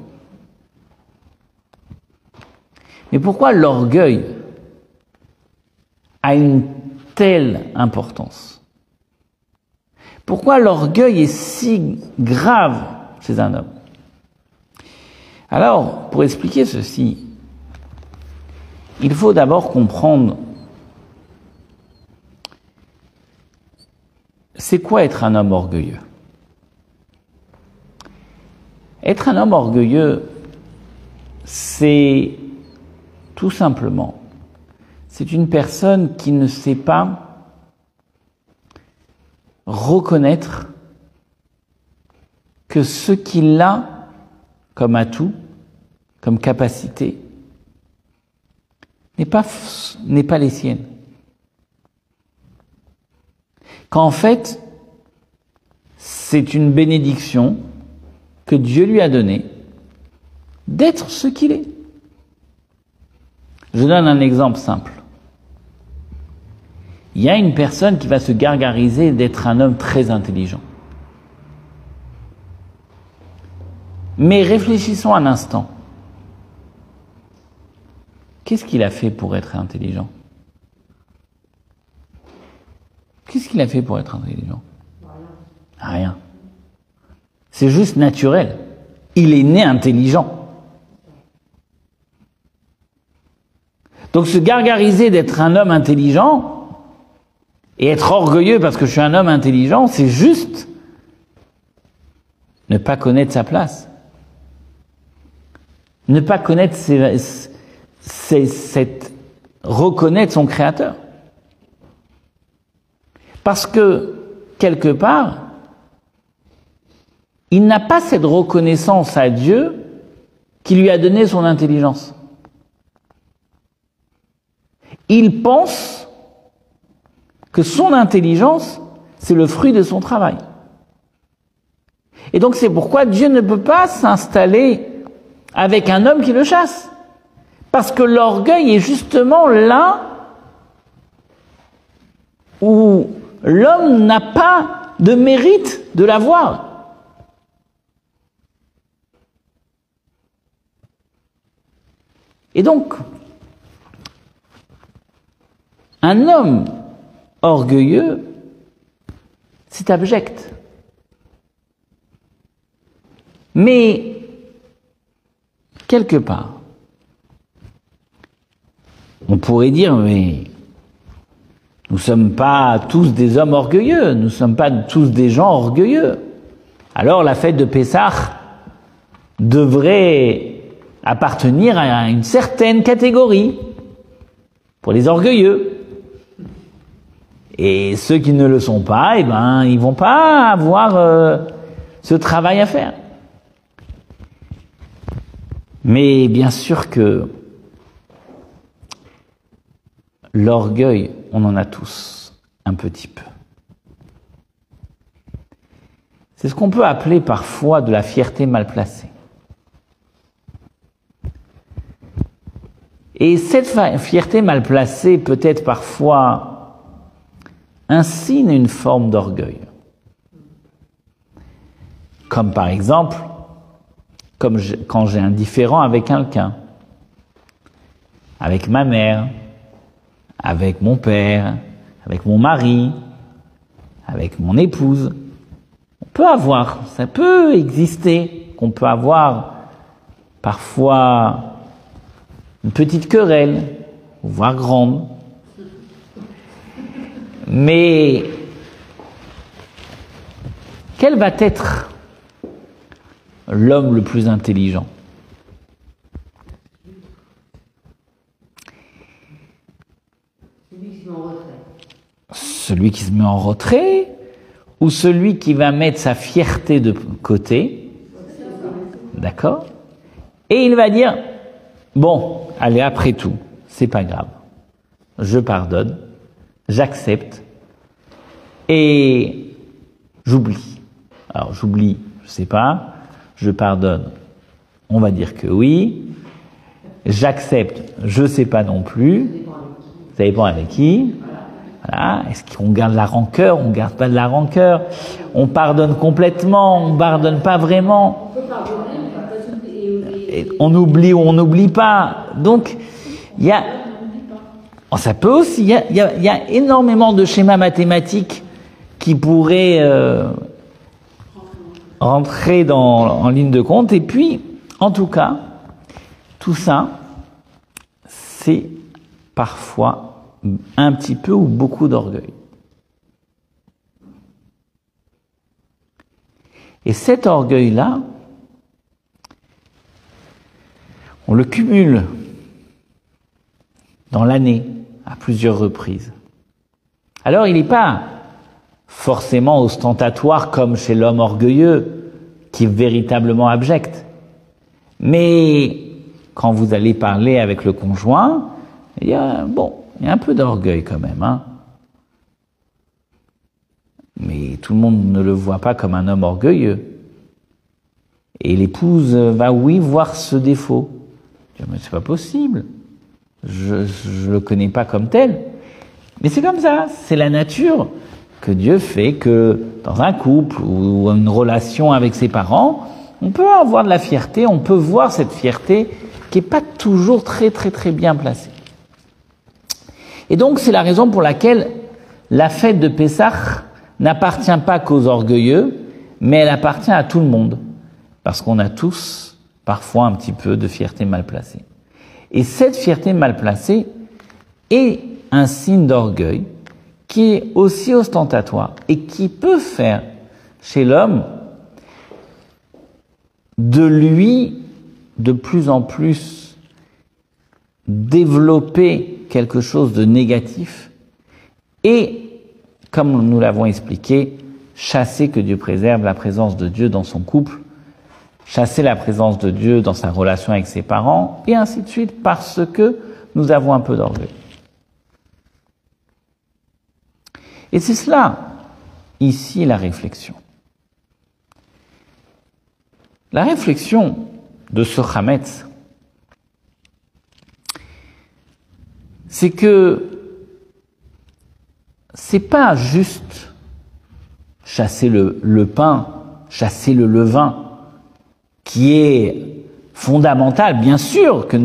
Mais pourquoi l'orgueil a une telle importance? Pourquoi l'orgueil est si grave chez un homme? Alors, pour expliquer ceci, il faut d'abord comprendre c'est quoi être un homme orgueilleux. Être un homme orgueilleux, c'est tout simplement, c'est une personne qui ne sait pas reconnaître que ce qu'il a comme atout, comme capacité, n'est pas, n'est les siennes. Qu'en fait, c'est une bénédiction que Dieu lui a donnée d'être ce qu'il est. Je donne un exemple simple. Il y a une personne qui va se gargariser d'être un homme très intelligent. Mais réfléchissons un instant. Qu'est-ce qu'il a fait pour être intelligent? Qu'est-ce qu'il a fait pour être intelligent? Rien. C'est juste naturel. Il est né intelligent. Donc se gargariser d'être un homme intelligent et être orgueilleux parce que je suis un homme intelligent, c'est juste ne pas connaître sa place. Ne pas connaître ses, cette reconnaître son créateur. Parce que, quelque part, il n'a pas cette reconnaissance à Dieu qui lui a donné son intelligence. Il pense que son intelligence, c'est le fruit de son travail. Et donc c'est pourquoi Dieu ne peut pas s'installer avec un homme qui le chasse. Parce que l'orgueil est justement là où l'homme n'a pas de mérite de l'avoir. Et donc, un homme orgueilleux, c'est abject. Mais, quelque part, on pourrait dire, mais nous ne sommes pas tous des hommes orgueilleux, nous ne sommes pas tous des gens orgueilleux. Alors la fête de Pessah devrait appartenir à une certaine catégorie pour les orgueilleux. Et ceux qui ne le sont pas, eh ben, ils vont pas avoir euh, ce travail à faire. Mais bien sûr que L'orgueil, on en a tous un petit peu. C'est ce qu'on peut appeler parfois de la fierté mal placée. Et cette fierté mal placée peut être parfois un signe, une forme d'orgueil. Comme par exemple, quand j'ai un différent avec quelqu'un, avec ma mère, avec mon père, avec mon mari, avec mon épouse. On peut avoir, ça peut exister, qu'on peut avoir parfois une petite querelle, voire grande. Mais quel va être l'homme le plus intelligent? Celui qui se met en retrait ou celui qui va mettre sa fierté de côté? D'accord? Et il va dire, bon, allez, après tout, c'est pas grave. Je pardonne, j'accepte et j'oublie. Alors j'oublie, je sais pas, je pardonne. On va dire que oui. J'accepte, je sais pas non plus. Ça dépend avec qui. Voilà. Est-ce qu'on garde la rancœur On garde pas de la rancœur? On pardonne complètement. On pardonne pas vraiment. On oublie ou on n'oublie pas. Donc, il y a, Oh, ça peut aussi. Il y a énormément de schémas mathématiques qui pourraient euh, rentrer dans, en ligne de compte. Et puis, en tout cas, tout ça, c'est parfois un petit peu ou beaucoup d'orgueil. Et cet orgueil-là, on le cumule dans l'année à plusieurs reprises. Alors il n'est pas forcément ostentatoire comme chez l'homme orgueilleux qui est véritablement abject. Mais quand vous allez parler avec le conjoint, il y a, bon, il y a un peu d'orgueil quand même. Hein. Mais tout le monde ne le voit pas comme un homme orgueilleux. Et l'épouse va, oui, voir ce défaut. Mais c'est pas possible. Je ne le connais pas comme tel. Mais c'est comme ça. C'est la nature que Dieu fait que dans un couple ou une relation avec ses parents, on peut avoir de la fierté, on peut voir cette fierté qui n'est pas toujours très très très bien placée. Et donc c'est la raison pour laquelle la fête de Pessah n'appartient pas qu'aux orgueilleux, mais elle appartient à tout le monde. Parce qu'on a tous parfois un petit peu de fierté mal placée. Et cette fierté mal placée est un signe d'orgueil qui est aussi ostentatoire et qui peut faire chez l'homme de lui de plus en plus développer quelque chose de négatif et, comme nous l'avons expliqué, chasser que Dieu préserve la présence de Dieu dans son couple, chasser la présence de Dieu dans sa relation avec ses parents, et ainsi de suite, parce que nous avons un peu d'orgueil. Et c'est cela, ici, la réflexion. La réflexion de ce Hametz, c'est que c'est pas juste chasser le, le pain, chasser le levain, qui est fondamental, bien sûr, que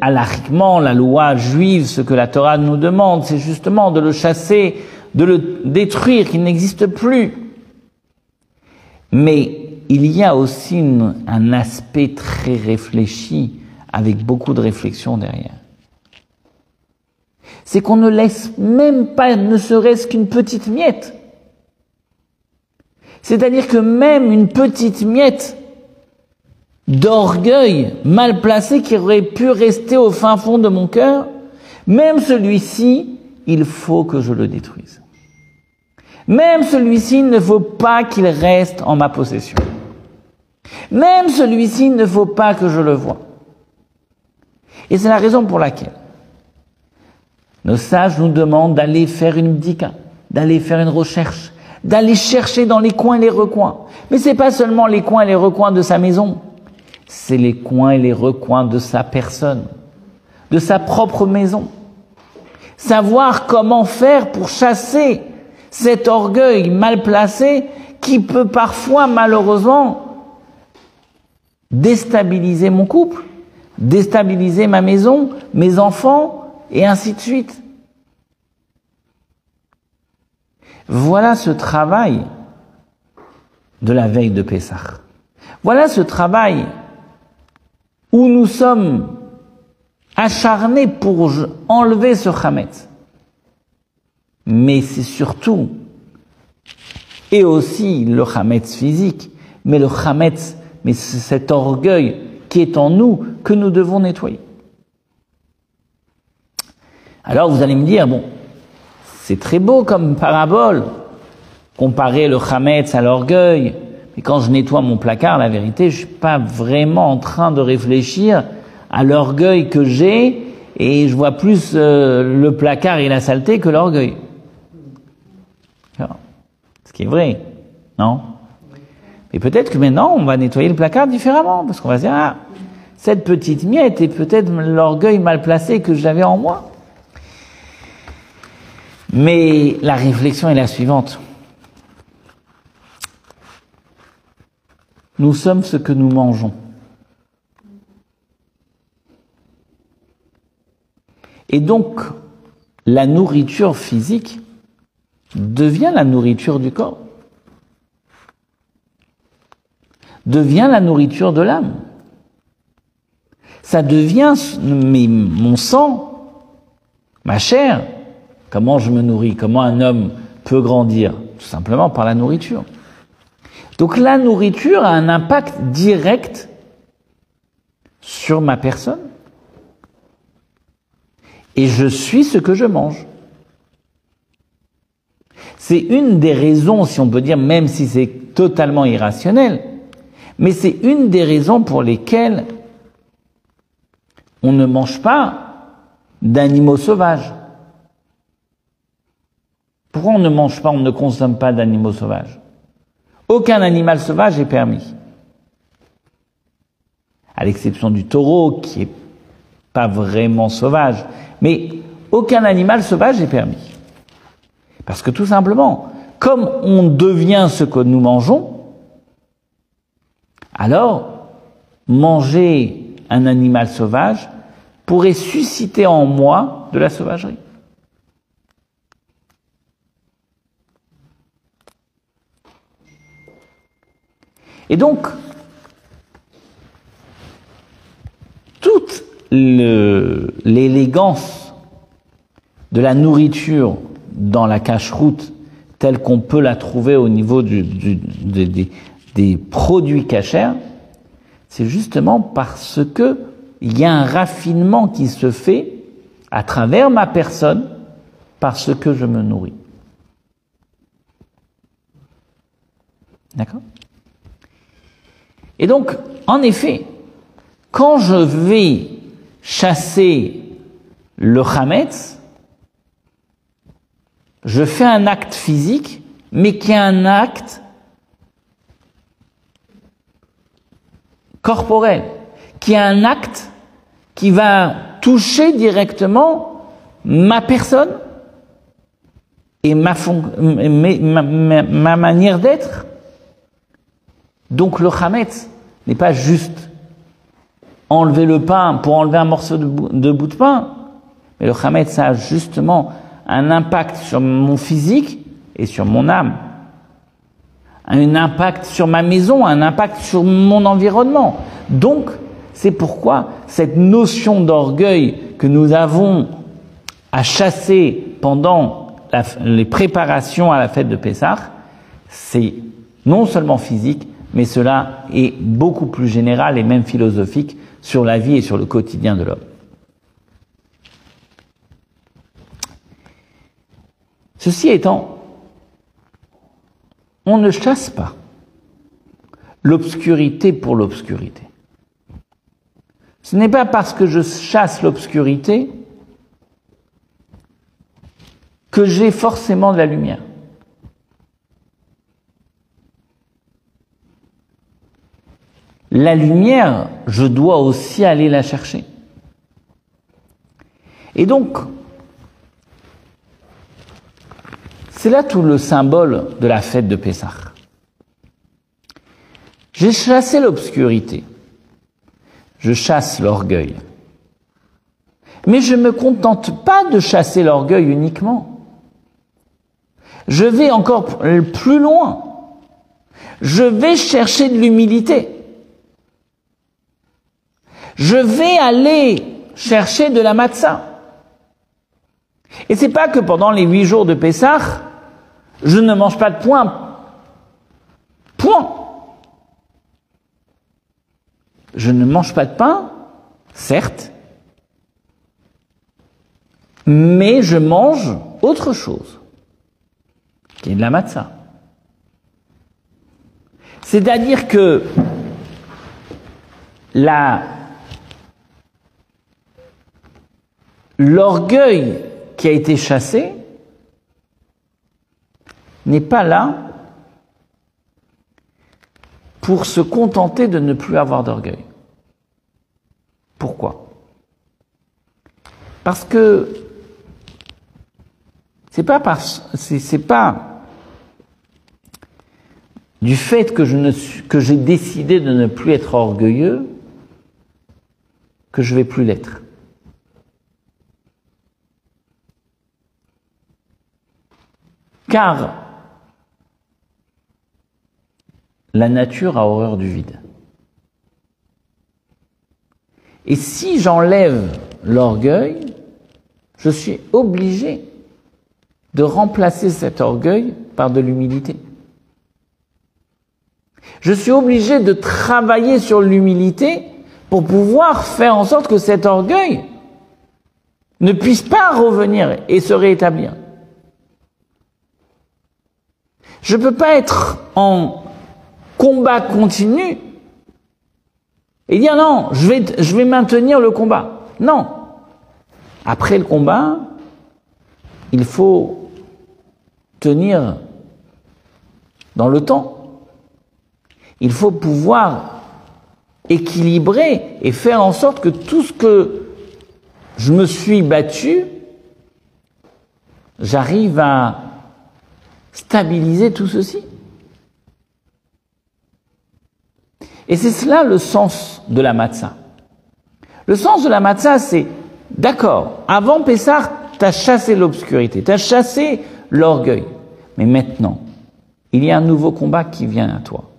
alariquement, la loi juive, ce que la Torah nous demande, c'est justement de le chasser, de le détruire, qu'il n'existe plus. Mais il y a aussi un aspect très réfléchi, avec beaucoup de réflexion derrière. C'est qu'on ne laisse même pas, ne serait-ce qu'une petite miette. C'est-à-dire que même une petite miette d'orgueil mal placé qui aurait pu rester au fin fond de mon cœur, même celui-ci, il faut que je le détruise. Même celui-ci, il ne faut pas qu'il reste en ma possession. Même celui-ci, il ne faut pas que je le voie. Et c'est la raison pour laquelle nos sages nous demandent d'aller faire une bdika, d'aller faire une recherche, d'aller chercher dans les coins et les recoins. Mais c'est pas seulement les coins et les recoins de sa maison, c'est les coins et les recoins de sa personne, de sa propre maison. Savoir comment faire pour chasser cet orgueil mal placé qui peut parfois malheureusement déstabiliser mon couple, déstabiliser ma maison, mes enfants, et ainsi de suite. Voilà ce travail de la veille de Pessah. Voilà ce travail où nous sommes acharnés pour enlever ce Hametz. Mais c'est surtout, et aussi le Hametz physique, mais le Hametz, mais cet orgueil qui est en nous que nous devons nettoyer. Alors vous allez me dire, bon, c'est très beau comme parabole, comparer le Hametz à l'orgueil, mais quand je nettoie mon placard, la vérité, je suis pas vraiment en train de réfléchir à l'orgueil que j'ai, et je vois plus euh, le placard et la saleté que l'orgueil. Ce qui est vrai, non? Et peut-être que maintenant, on va nettoyer le placard différemment, parce qu'on va se dire, ah, cette petite miette est peut-être l'orgueil mal placé que j'avais en moi. Mais la réflexion est la suivante. Nous sommes ce que nous mangeons. Et donc, la nourriture physique devient la nourriture du corps, devient la nourriture de l'âme. Ça devient mon sang, ma chair. Comment je me nourris? Comment un homme peut grandir? Tout simplement par la nourriture. Donc la nourriture a un impact direct sur ma personne. Et je suis ce que je mange. C'est une des raisons, si on peut dire, même si c'est totalement irrationnel, mais c'est une des raisons pour lesquelles on ne mange pas d'animaux sauvages. Pourquoi on ne mange pas, on ne consomme pas d'animaux sauvages? Aucun animal sauvage est permis. À l'exception du taureau, qui est pas vraiment sauvage. Mais aucun animal sauvage est permis. Parce que tout simplement, comme on devient ce que nous mangeons, alors manger un animal sauvage pourrait susciter en moi de la sauvagerie. Et donc, toute l'élégance de la nourriture dans la cache-route telle qu'on peut la trouver au niveau des, des produits cachers, c'est justement parce que il y a un raffinement qui se fait à travers ma personne parce que je me nourris. D'accord? Et donc, en effet, quand je vais chasser le Hametz, je fais un acte physique, mais qui est un acte corporel, qui est un acte qui va toucher directement ma personne et ma, ma, manière d'être. Donc le Hametz n'est pas juste enlever le pain pour enlever un morceau de bout de, pain. Mais le Khamet, ça a justement un impact sur mon physique et sur mon âme. Un impact sur ma maison, un impact sur mon environnement. Donc, c'est pourquoi cette notion d'orgueil que nous avons à chasser pendant les préparations à la fête de Pessah, c'est non seulement physique, mais cela est beaucoup plus général et même philosophique sur la vie et sur le quotidien de l'homme. Ceci étant, on ne chasse pas l'obscurité pour l'obscurité. Ce n'est pas parce que je chasse l'obscurité que j'ai forcément de la lumière. La lumière, je dois aussi aller la chercher. Et donc, c'est là tout le symbole de la fête de Pessah. J'ai chassé l'obscurité, je chasse l'orgueil. Mais je ne me contente pas de chasser l'orgueil uniquement. Je vais encore plus loin. Je vais chercher de l'humilité je vais aller chercher de la matzah. Et c'est pas que pendant les huit jours de Pessah, je ne mange pas de pain. Point. Je ne mange pas de pain, certes, mais je mange autre chose, qui est de la matzah. C'est-à-dire que la l'orgueil qui a été chassé n'est pas là pour se contenter de ne plus avoir d'orgueil. Pourquoi? Parce que c'est pas parce c'est pas du fait que je ne que j'ai décidé de ne plus être orgueilleux que je vais plus l'être. Car la nature a horreur du vide. Et si j'enlève l'orgueil, je suis obligé de remplacer cet orgueil par de l'humilité. Je suis obligé de travailler sur l'humilité pour pouvoir faire en sorte que cet orgueil ne puisse pas revenir et se rétablir. Je ne peux pas être en combat continu et dire non, je vais, je vais maintenir le combat. Non. Après le combat, il faut tenir dans le temps. Il faut pouvoir équilibrer et faire en sorte que tout ce que je me suis battu, j'arrive à stabiliser tout ceci. Et c'est cela le sens de la matzah. Le sens de la matzah, c'est, d'accord, avant Pessah, tu as chassé l'obscurité, tu as chassé l'orgueil. Mais maintenant, il y a un nouveau combat qui vient à toi.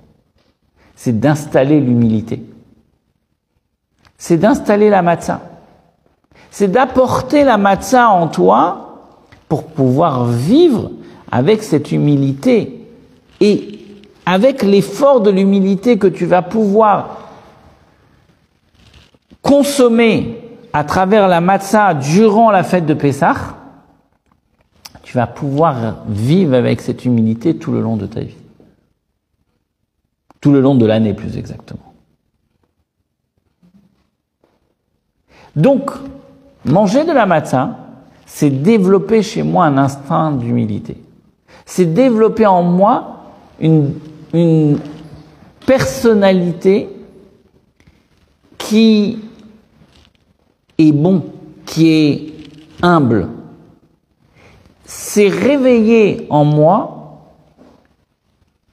C'est d'installer l'humilité. C'est d'installer la matzah. C'est d'apporter la matzah en toi pour pouvoir vivre avec cette humilité et avec l'effort de l'humilité que tu vas pouvoir consommer à travers la matzah durant la fête de Pessah, tu vas pouvoir vivre avec cette humilité tout le long de ta vie. Tout le long de l'année, plus exactement. Donc, manger de la matzah, c'est développer chez moi un instinct d'humilité. C'est développer en moi une une personnalité qui est bon, qui est humble. C'est réveiller en moi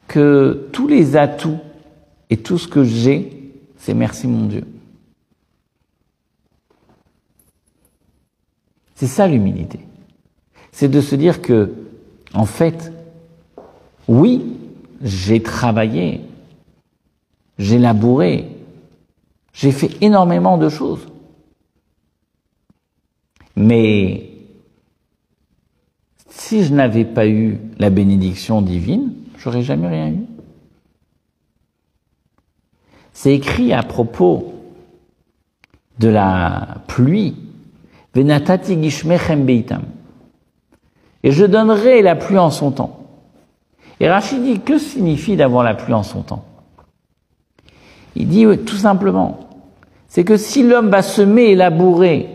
que tous les atouts et tout ce que j'ai, c'est merci mon Dieu. C'est ça l'humilité. C'est de se dire que, en fait, oui, j'ai travaillé, j'ai labouré, j'ai fait énormément de choses. Mais si je n'avais pas eu la bénédiction divine, j'aurais jamais rien eu. C'est écrit à propos de la pluie. Venatati beitam. Et je donnerai la pluie en son temps. Et Rachid dit, que signifie d'avoir la pluie en son temps? Il dit tout simplement, c'est que si l'homme va semer et labourer,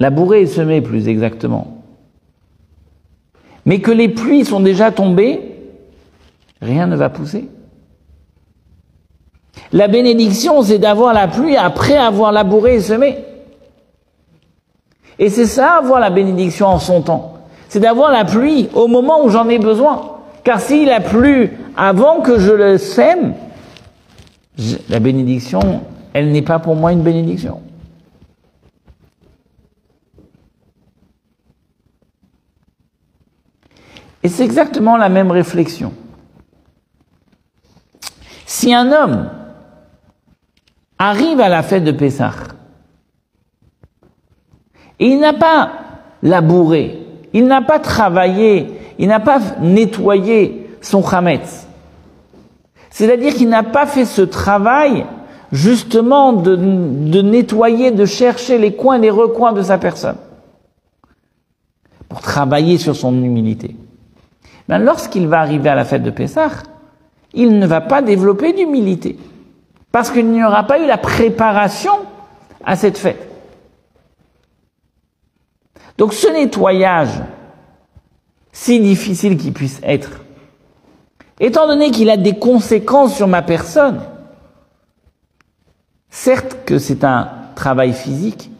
labourer et semer plus exactement, mais que les pluies sont déjà tombées, rien ne va pousser. La bénédiction, c'est d'avoir la pluie après avoir labouré et semé. Et c'est ça, avoir la bénédiction en son temps. C'est d'avoir la pluie au moment où j'en ai besoin. Car s'il a plu avant que je le sème, la bénédiction, elle n'est pas pour moi une bénédiction. Et c'est exactement la même réflexion. Si un homme arrive à la fête de Pessah et il n'a pas labouré, il n'a pas travaillé il n'a pas nettoyé son chametz. C'est-à-dire qu'il n'a pas fait ce travail justement de, nettoyer, de chercher les coins, les recoins de sa personne pour travailler sur son humilité. Mais lorsqu'il va arriver à la fête de Pessah, il ne va pas développer d'humilité parce qu'il n'y aura pas eu la préparation à cette fête. Donc ce nettoyage si difficile qu'il puisse être, étant donné qu'il a des conséquences sur ma personne, certes que c'est un travail physique,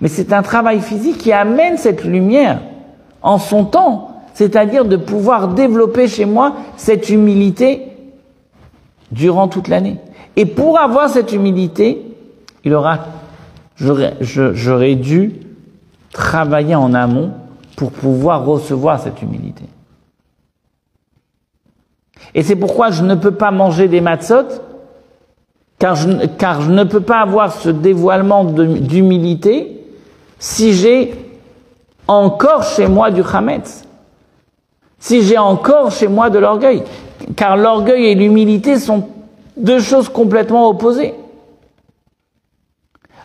mais c'est un travail physique qui amène cette lumière en son temps, c'est-à-dire de pouvoir développer chez moi cette humilité durant toute l'année. Et pour avoir cette humilité, il aura, j'aurais dû travailler en amont pour pouvoir recevoir cette humilité. Et c'est pourquoi je ne peux pas manger des matzot, car je, car je ne peux pas avoir ce dévoilement d'humilité si j'ai encore chez moi du chametz, si j'ai encore chez moi de l'orgueil, car l'orgueil et l'humilité sont deux choses complètement opposées.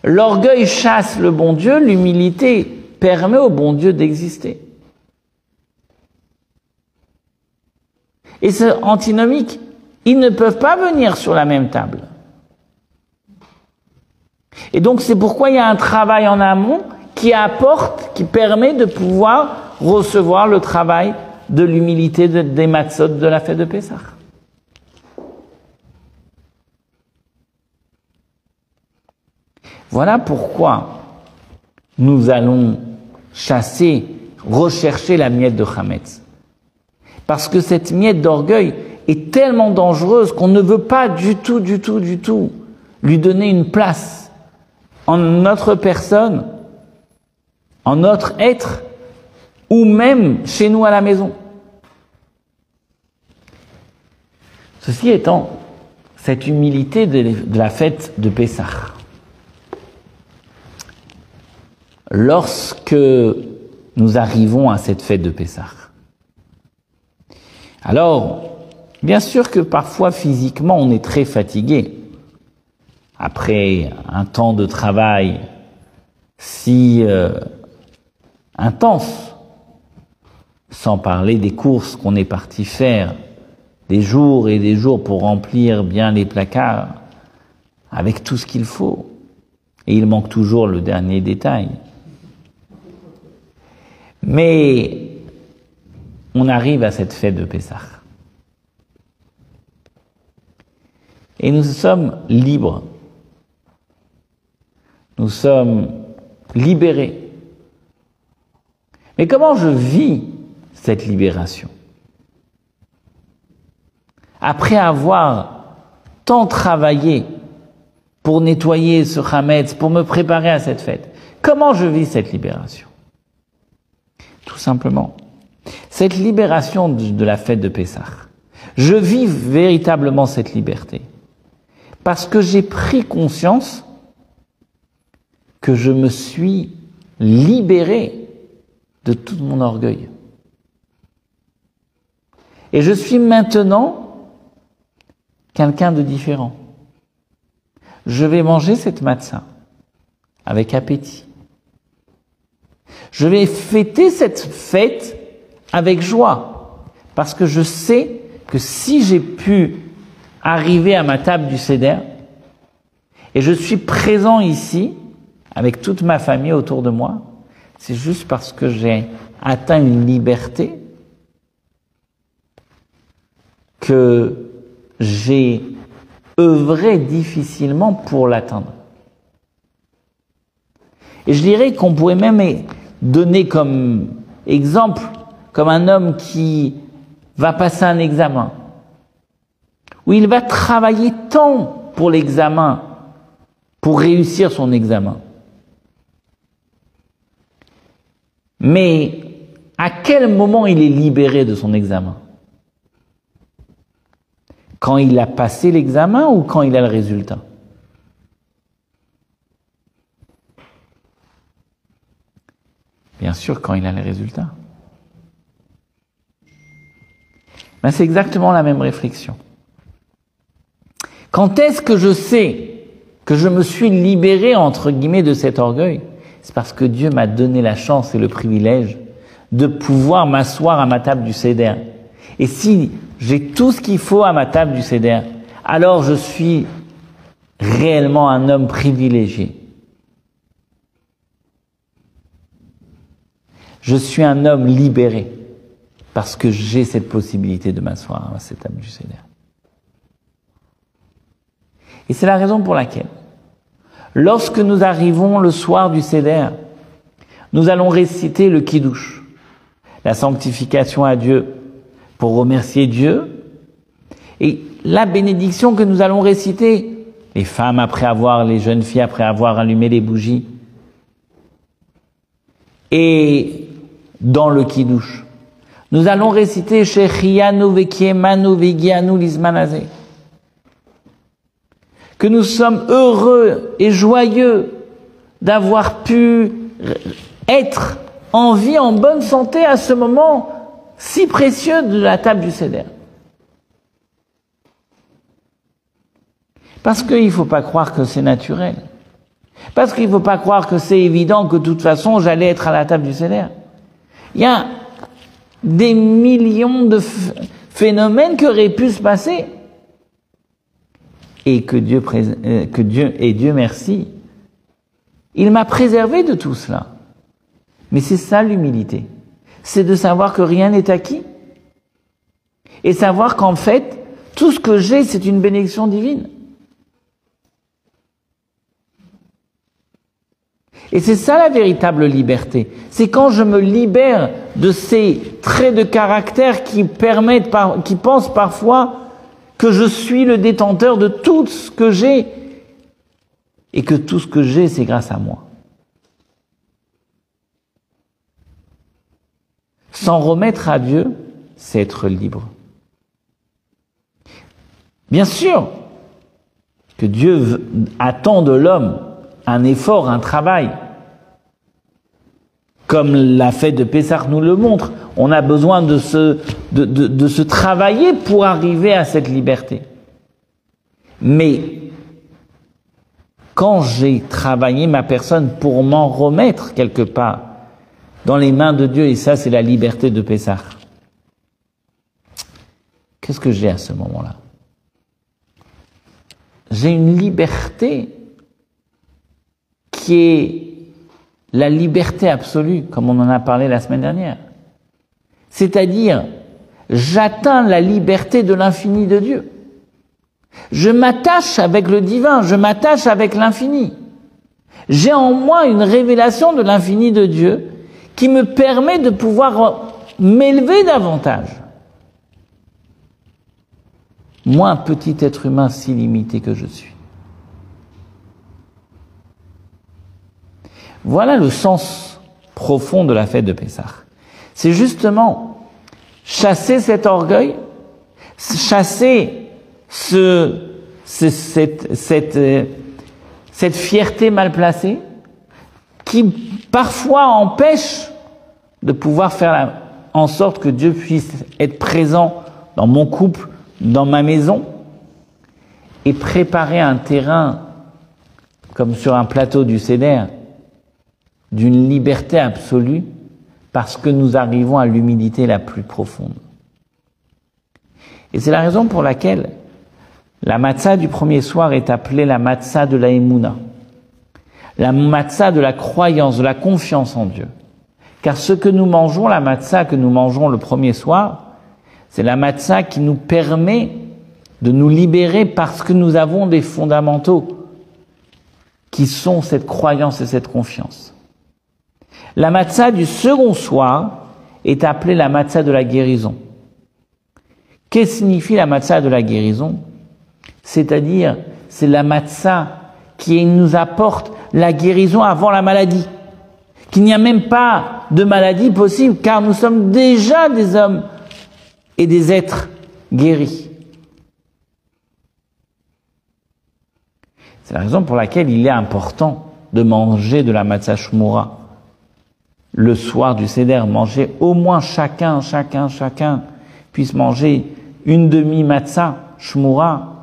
L'orgueil chasse le bon Dieu, l'humilité permet au bon Dieu d'exister. Et c'est antinomique. Ils ne peuvent pas venir sur la même table. Et donc c'est pourquoi il y a un travail en amont qui apporte, qui permet de pouvoir recevoir le travail de l'humilité des matzot de la fête de Pessah. Voilà pourquoi nous allons chasser, rechercher la miette de Hametz. Parce que cette miette d'orgueil est tellement dangereuse qu'on ne veut pas du tout, du tout, du tout lui donner une place en notre personne, en notre être, ou même chez nous à la maison. Ceci étant, cette humilité de la fête de Pessah, lorsque nous arrivons à cette fête de Pessah, alors, bien sûr que parfois physiquement on est très fatigué. Après un temps de travail si euh, intense, sans parler des courses qu'on est parti faire, des jours et des jours pour remplir bien les placards, avec tout ce qu'il faut. Et il manque toujours le dernier détail. Mais on arrive à cette fête de Pessah. Et nous sommes libres. Nous sommes libérés. Mais comment je vis cette libération? Après avoir tant travaillé pour nettoyer ce Hametz, pour me préparer à cette fête, comment je vis cette libération? Tout simplement cette libération de la fête de Pessah. Je vis véritablement cette liberté parce que j'ai pris conscience que je me suis libéré de tout mon orgueil. Et je suis maintenant quelqu'un de différent. Je vais manger cette matzah avec appétit. Je vais fêter cette fête avec joie, parce que je sais que si j'ai pu arriver à ma table du CEDER, et je suis présent ici, avec toute ma famille autour de moi, c'est juste parce que j'ai atteint une liberté que j'ai œuvré difficilement pour l'atteindre. Et je dirais qu'on pourrait même donner comme exemple comme un homme qui va passer un examen, où il va travailler tant pour l'examen, pour réussir son examen. Mais à quel moment il est libéré de son examen? Quand il a passé l'examen ou quand il a le résultat? Bien sûr, quand il a le résultat. Ben, c'est exactement la même réflexion. Quand est-ce que je sais que je me suis libéré, entre guillemets, de cet orgueil? C'est parce que Dieu m'a donné la chance et le privilège de pouvoir m'asseoir à ma table du CEDER. Et si j'ai tout ce qu'il faut à ma table du CEDER, alors je suis réellement un homme privilégié. Je suis un homme libéré parce que j'ai cette possibilité de m'asseoir à cette table du Seder. Et c'est la raison pour laquelle, lorsque nous arrivons le soir du Seder, nous allons réciter le Kiddush, la sanctification à Dieu, pour remercier Dieu, et la bénédiction que nous allons réciter, les femmes après avoir, les jeunes filles après avoir allumé les bougies, et dans le Kiddush. Nous allons réciter Shechianu Vekiemanu Vegianu Lizmanazé. Que nous sommes heureux et joyeux d'avoir pu être en vie, en bonne santé à ce moment si précieux de la table du Seder. Parce qu'il ne faut pas croire que c'est naturel. Parce qu'il ne faut pas croire que c'est évident que de toute façon j'allais être à la table du Seder. Il y a des millions de phénomènes qui auraient pu se passer. Et que Dieu, euh, que Dieu, et Dieu merci, il m'a préservé de tout cela. Mais c'est ça l'humilité. C'est de savoir que rien n'est acquis. Et savoir qu'en fait, tout ce que j'ai, c'est une bénédiction divine. Et c'est ça la véritable liberté. C'est quand je me libère de ces traits de caractère qui permettent, qui pensent parfois que je suis le détenteur de tout ce que j'ai et que tout ce que j'ai, c'est grâce à moi. S'en remettre à Dieu, c'est être libre. Bien sûr que Dieu attend de l'homme un effort, un travail. Comme la fête de Pessah nous le montre, on a besoin de se, de, de se travailler pour arriver à cette liberté. Mais quand j'ai travaillé ma personne pour m'en remettre quelque part dans les mains de Dieu, et ça c'est la liberté de Pessah, qu'est-ce que j'ai à ce moment-là? J'ai une liberté qui est la liberté absolue, comme on en a parlé la semaine dernière. C'est-à-dire, j'atteins la liberté de l'infini de Dieu. Je m'attache avec le divin, je m'attache avec l'infini. J'ai en moi une révélation de l'infini de Dieu qui me permet de pouvoir m'élever davantage. Moi, petit être humain si limité que je suis. Voilà le sens profond de la fête de Pessah. C'est justement chasser cet orgueil, chasser ce, cette, cette, euh, cette fierté mal placée qui parfois empêche de pouvoir faire en sorte que Dieu puisse être présent dans mon couple, dans ma maison, et préparer un terrain comme sur un plateau du Céder, d'une liberté absolue parce que nous arrivons à l'humilité la plus profonde. Et c'est la raison pour laquelle la matzah du premier soir est appelée la matzah de la émouna, la matzah de la croyance, de la confiance en Dieu. Car ce que nous mangeons, la matzah que nous mangeons le premier soir, c'est la matzah qui nous permet de nous libérer parce que nous avons des fondamentaux qui sont cette croyance et cette confiance. La matzah du second soir est appelée la matzah de la guérison. Qu'est-ce que signifie la matzah de la guérison? C'est-à-dire, c'est la matzah qui nous apporte la guérison avant la maladie. Qu'il n'y a même pas de maladie possible car nous sommes déjà des hommes et des êtres guéris. C'est la raison pour laquelle il est important de manger de la matzah shmura le soir du Seder, manger au moins chacun, chacun, chacun puisse manger une demi-matzah shmura.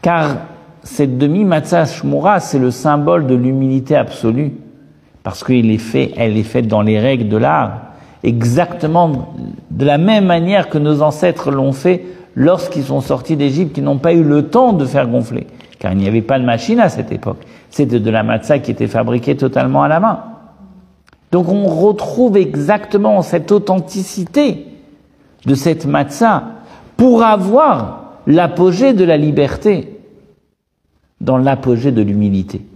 Car cette demi-matzah shmura, c'est le symbole de l'humilité absolue. Parce qu'elle est fait, elle est faite dans les règles de l'art. Exactement de la même manière que nos ancêtres l'ont fait lorsqu'ils sont sortis d'Égypte, qui n'ont pas eu le temps de faire gonfler. Car il n'y avait pas de machine à cette époque. C'était de la matzah qui était fabriquée totalement à la main. Donc on retrouve exactement cette authenticité de cette matzah pour avoir l'apogée de la liberté dans l'apogée de l'humilité.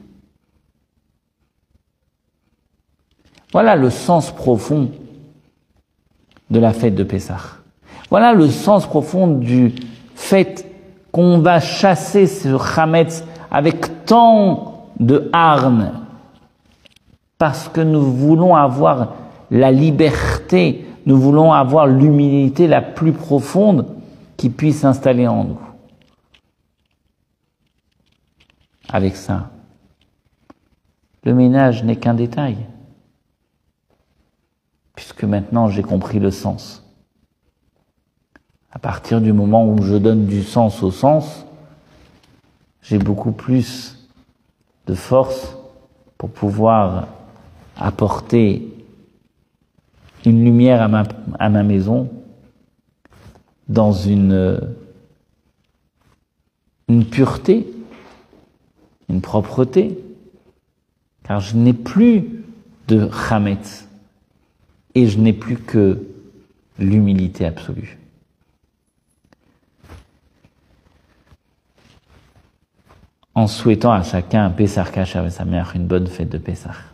Voilà le sens profond de la fête de Pessah. Voilà le sens profond du fait qu'on va chasser ce Hametz avec tant de harne parce que nous voulons avoir la liberté, nous voulons avoir l'humilité la plus profonde qui puisse s'installer en nous. Avec ça, le ménage n'est qu'un détail puisque maintenant j'ai compris le sens. À partir du moment où je donne du sens au sens, j'ai beaucoup plus de force pour pouvoir apporter une lumière à ma, maison dans une, une pureté, une propreté, car je n'ai plus de chametz et je n'ai plus que l'humilité absolue. En souhaitant à chacun un Pessar Kacha avec sa mère, une bonne fête de Pessar.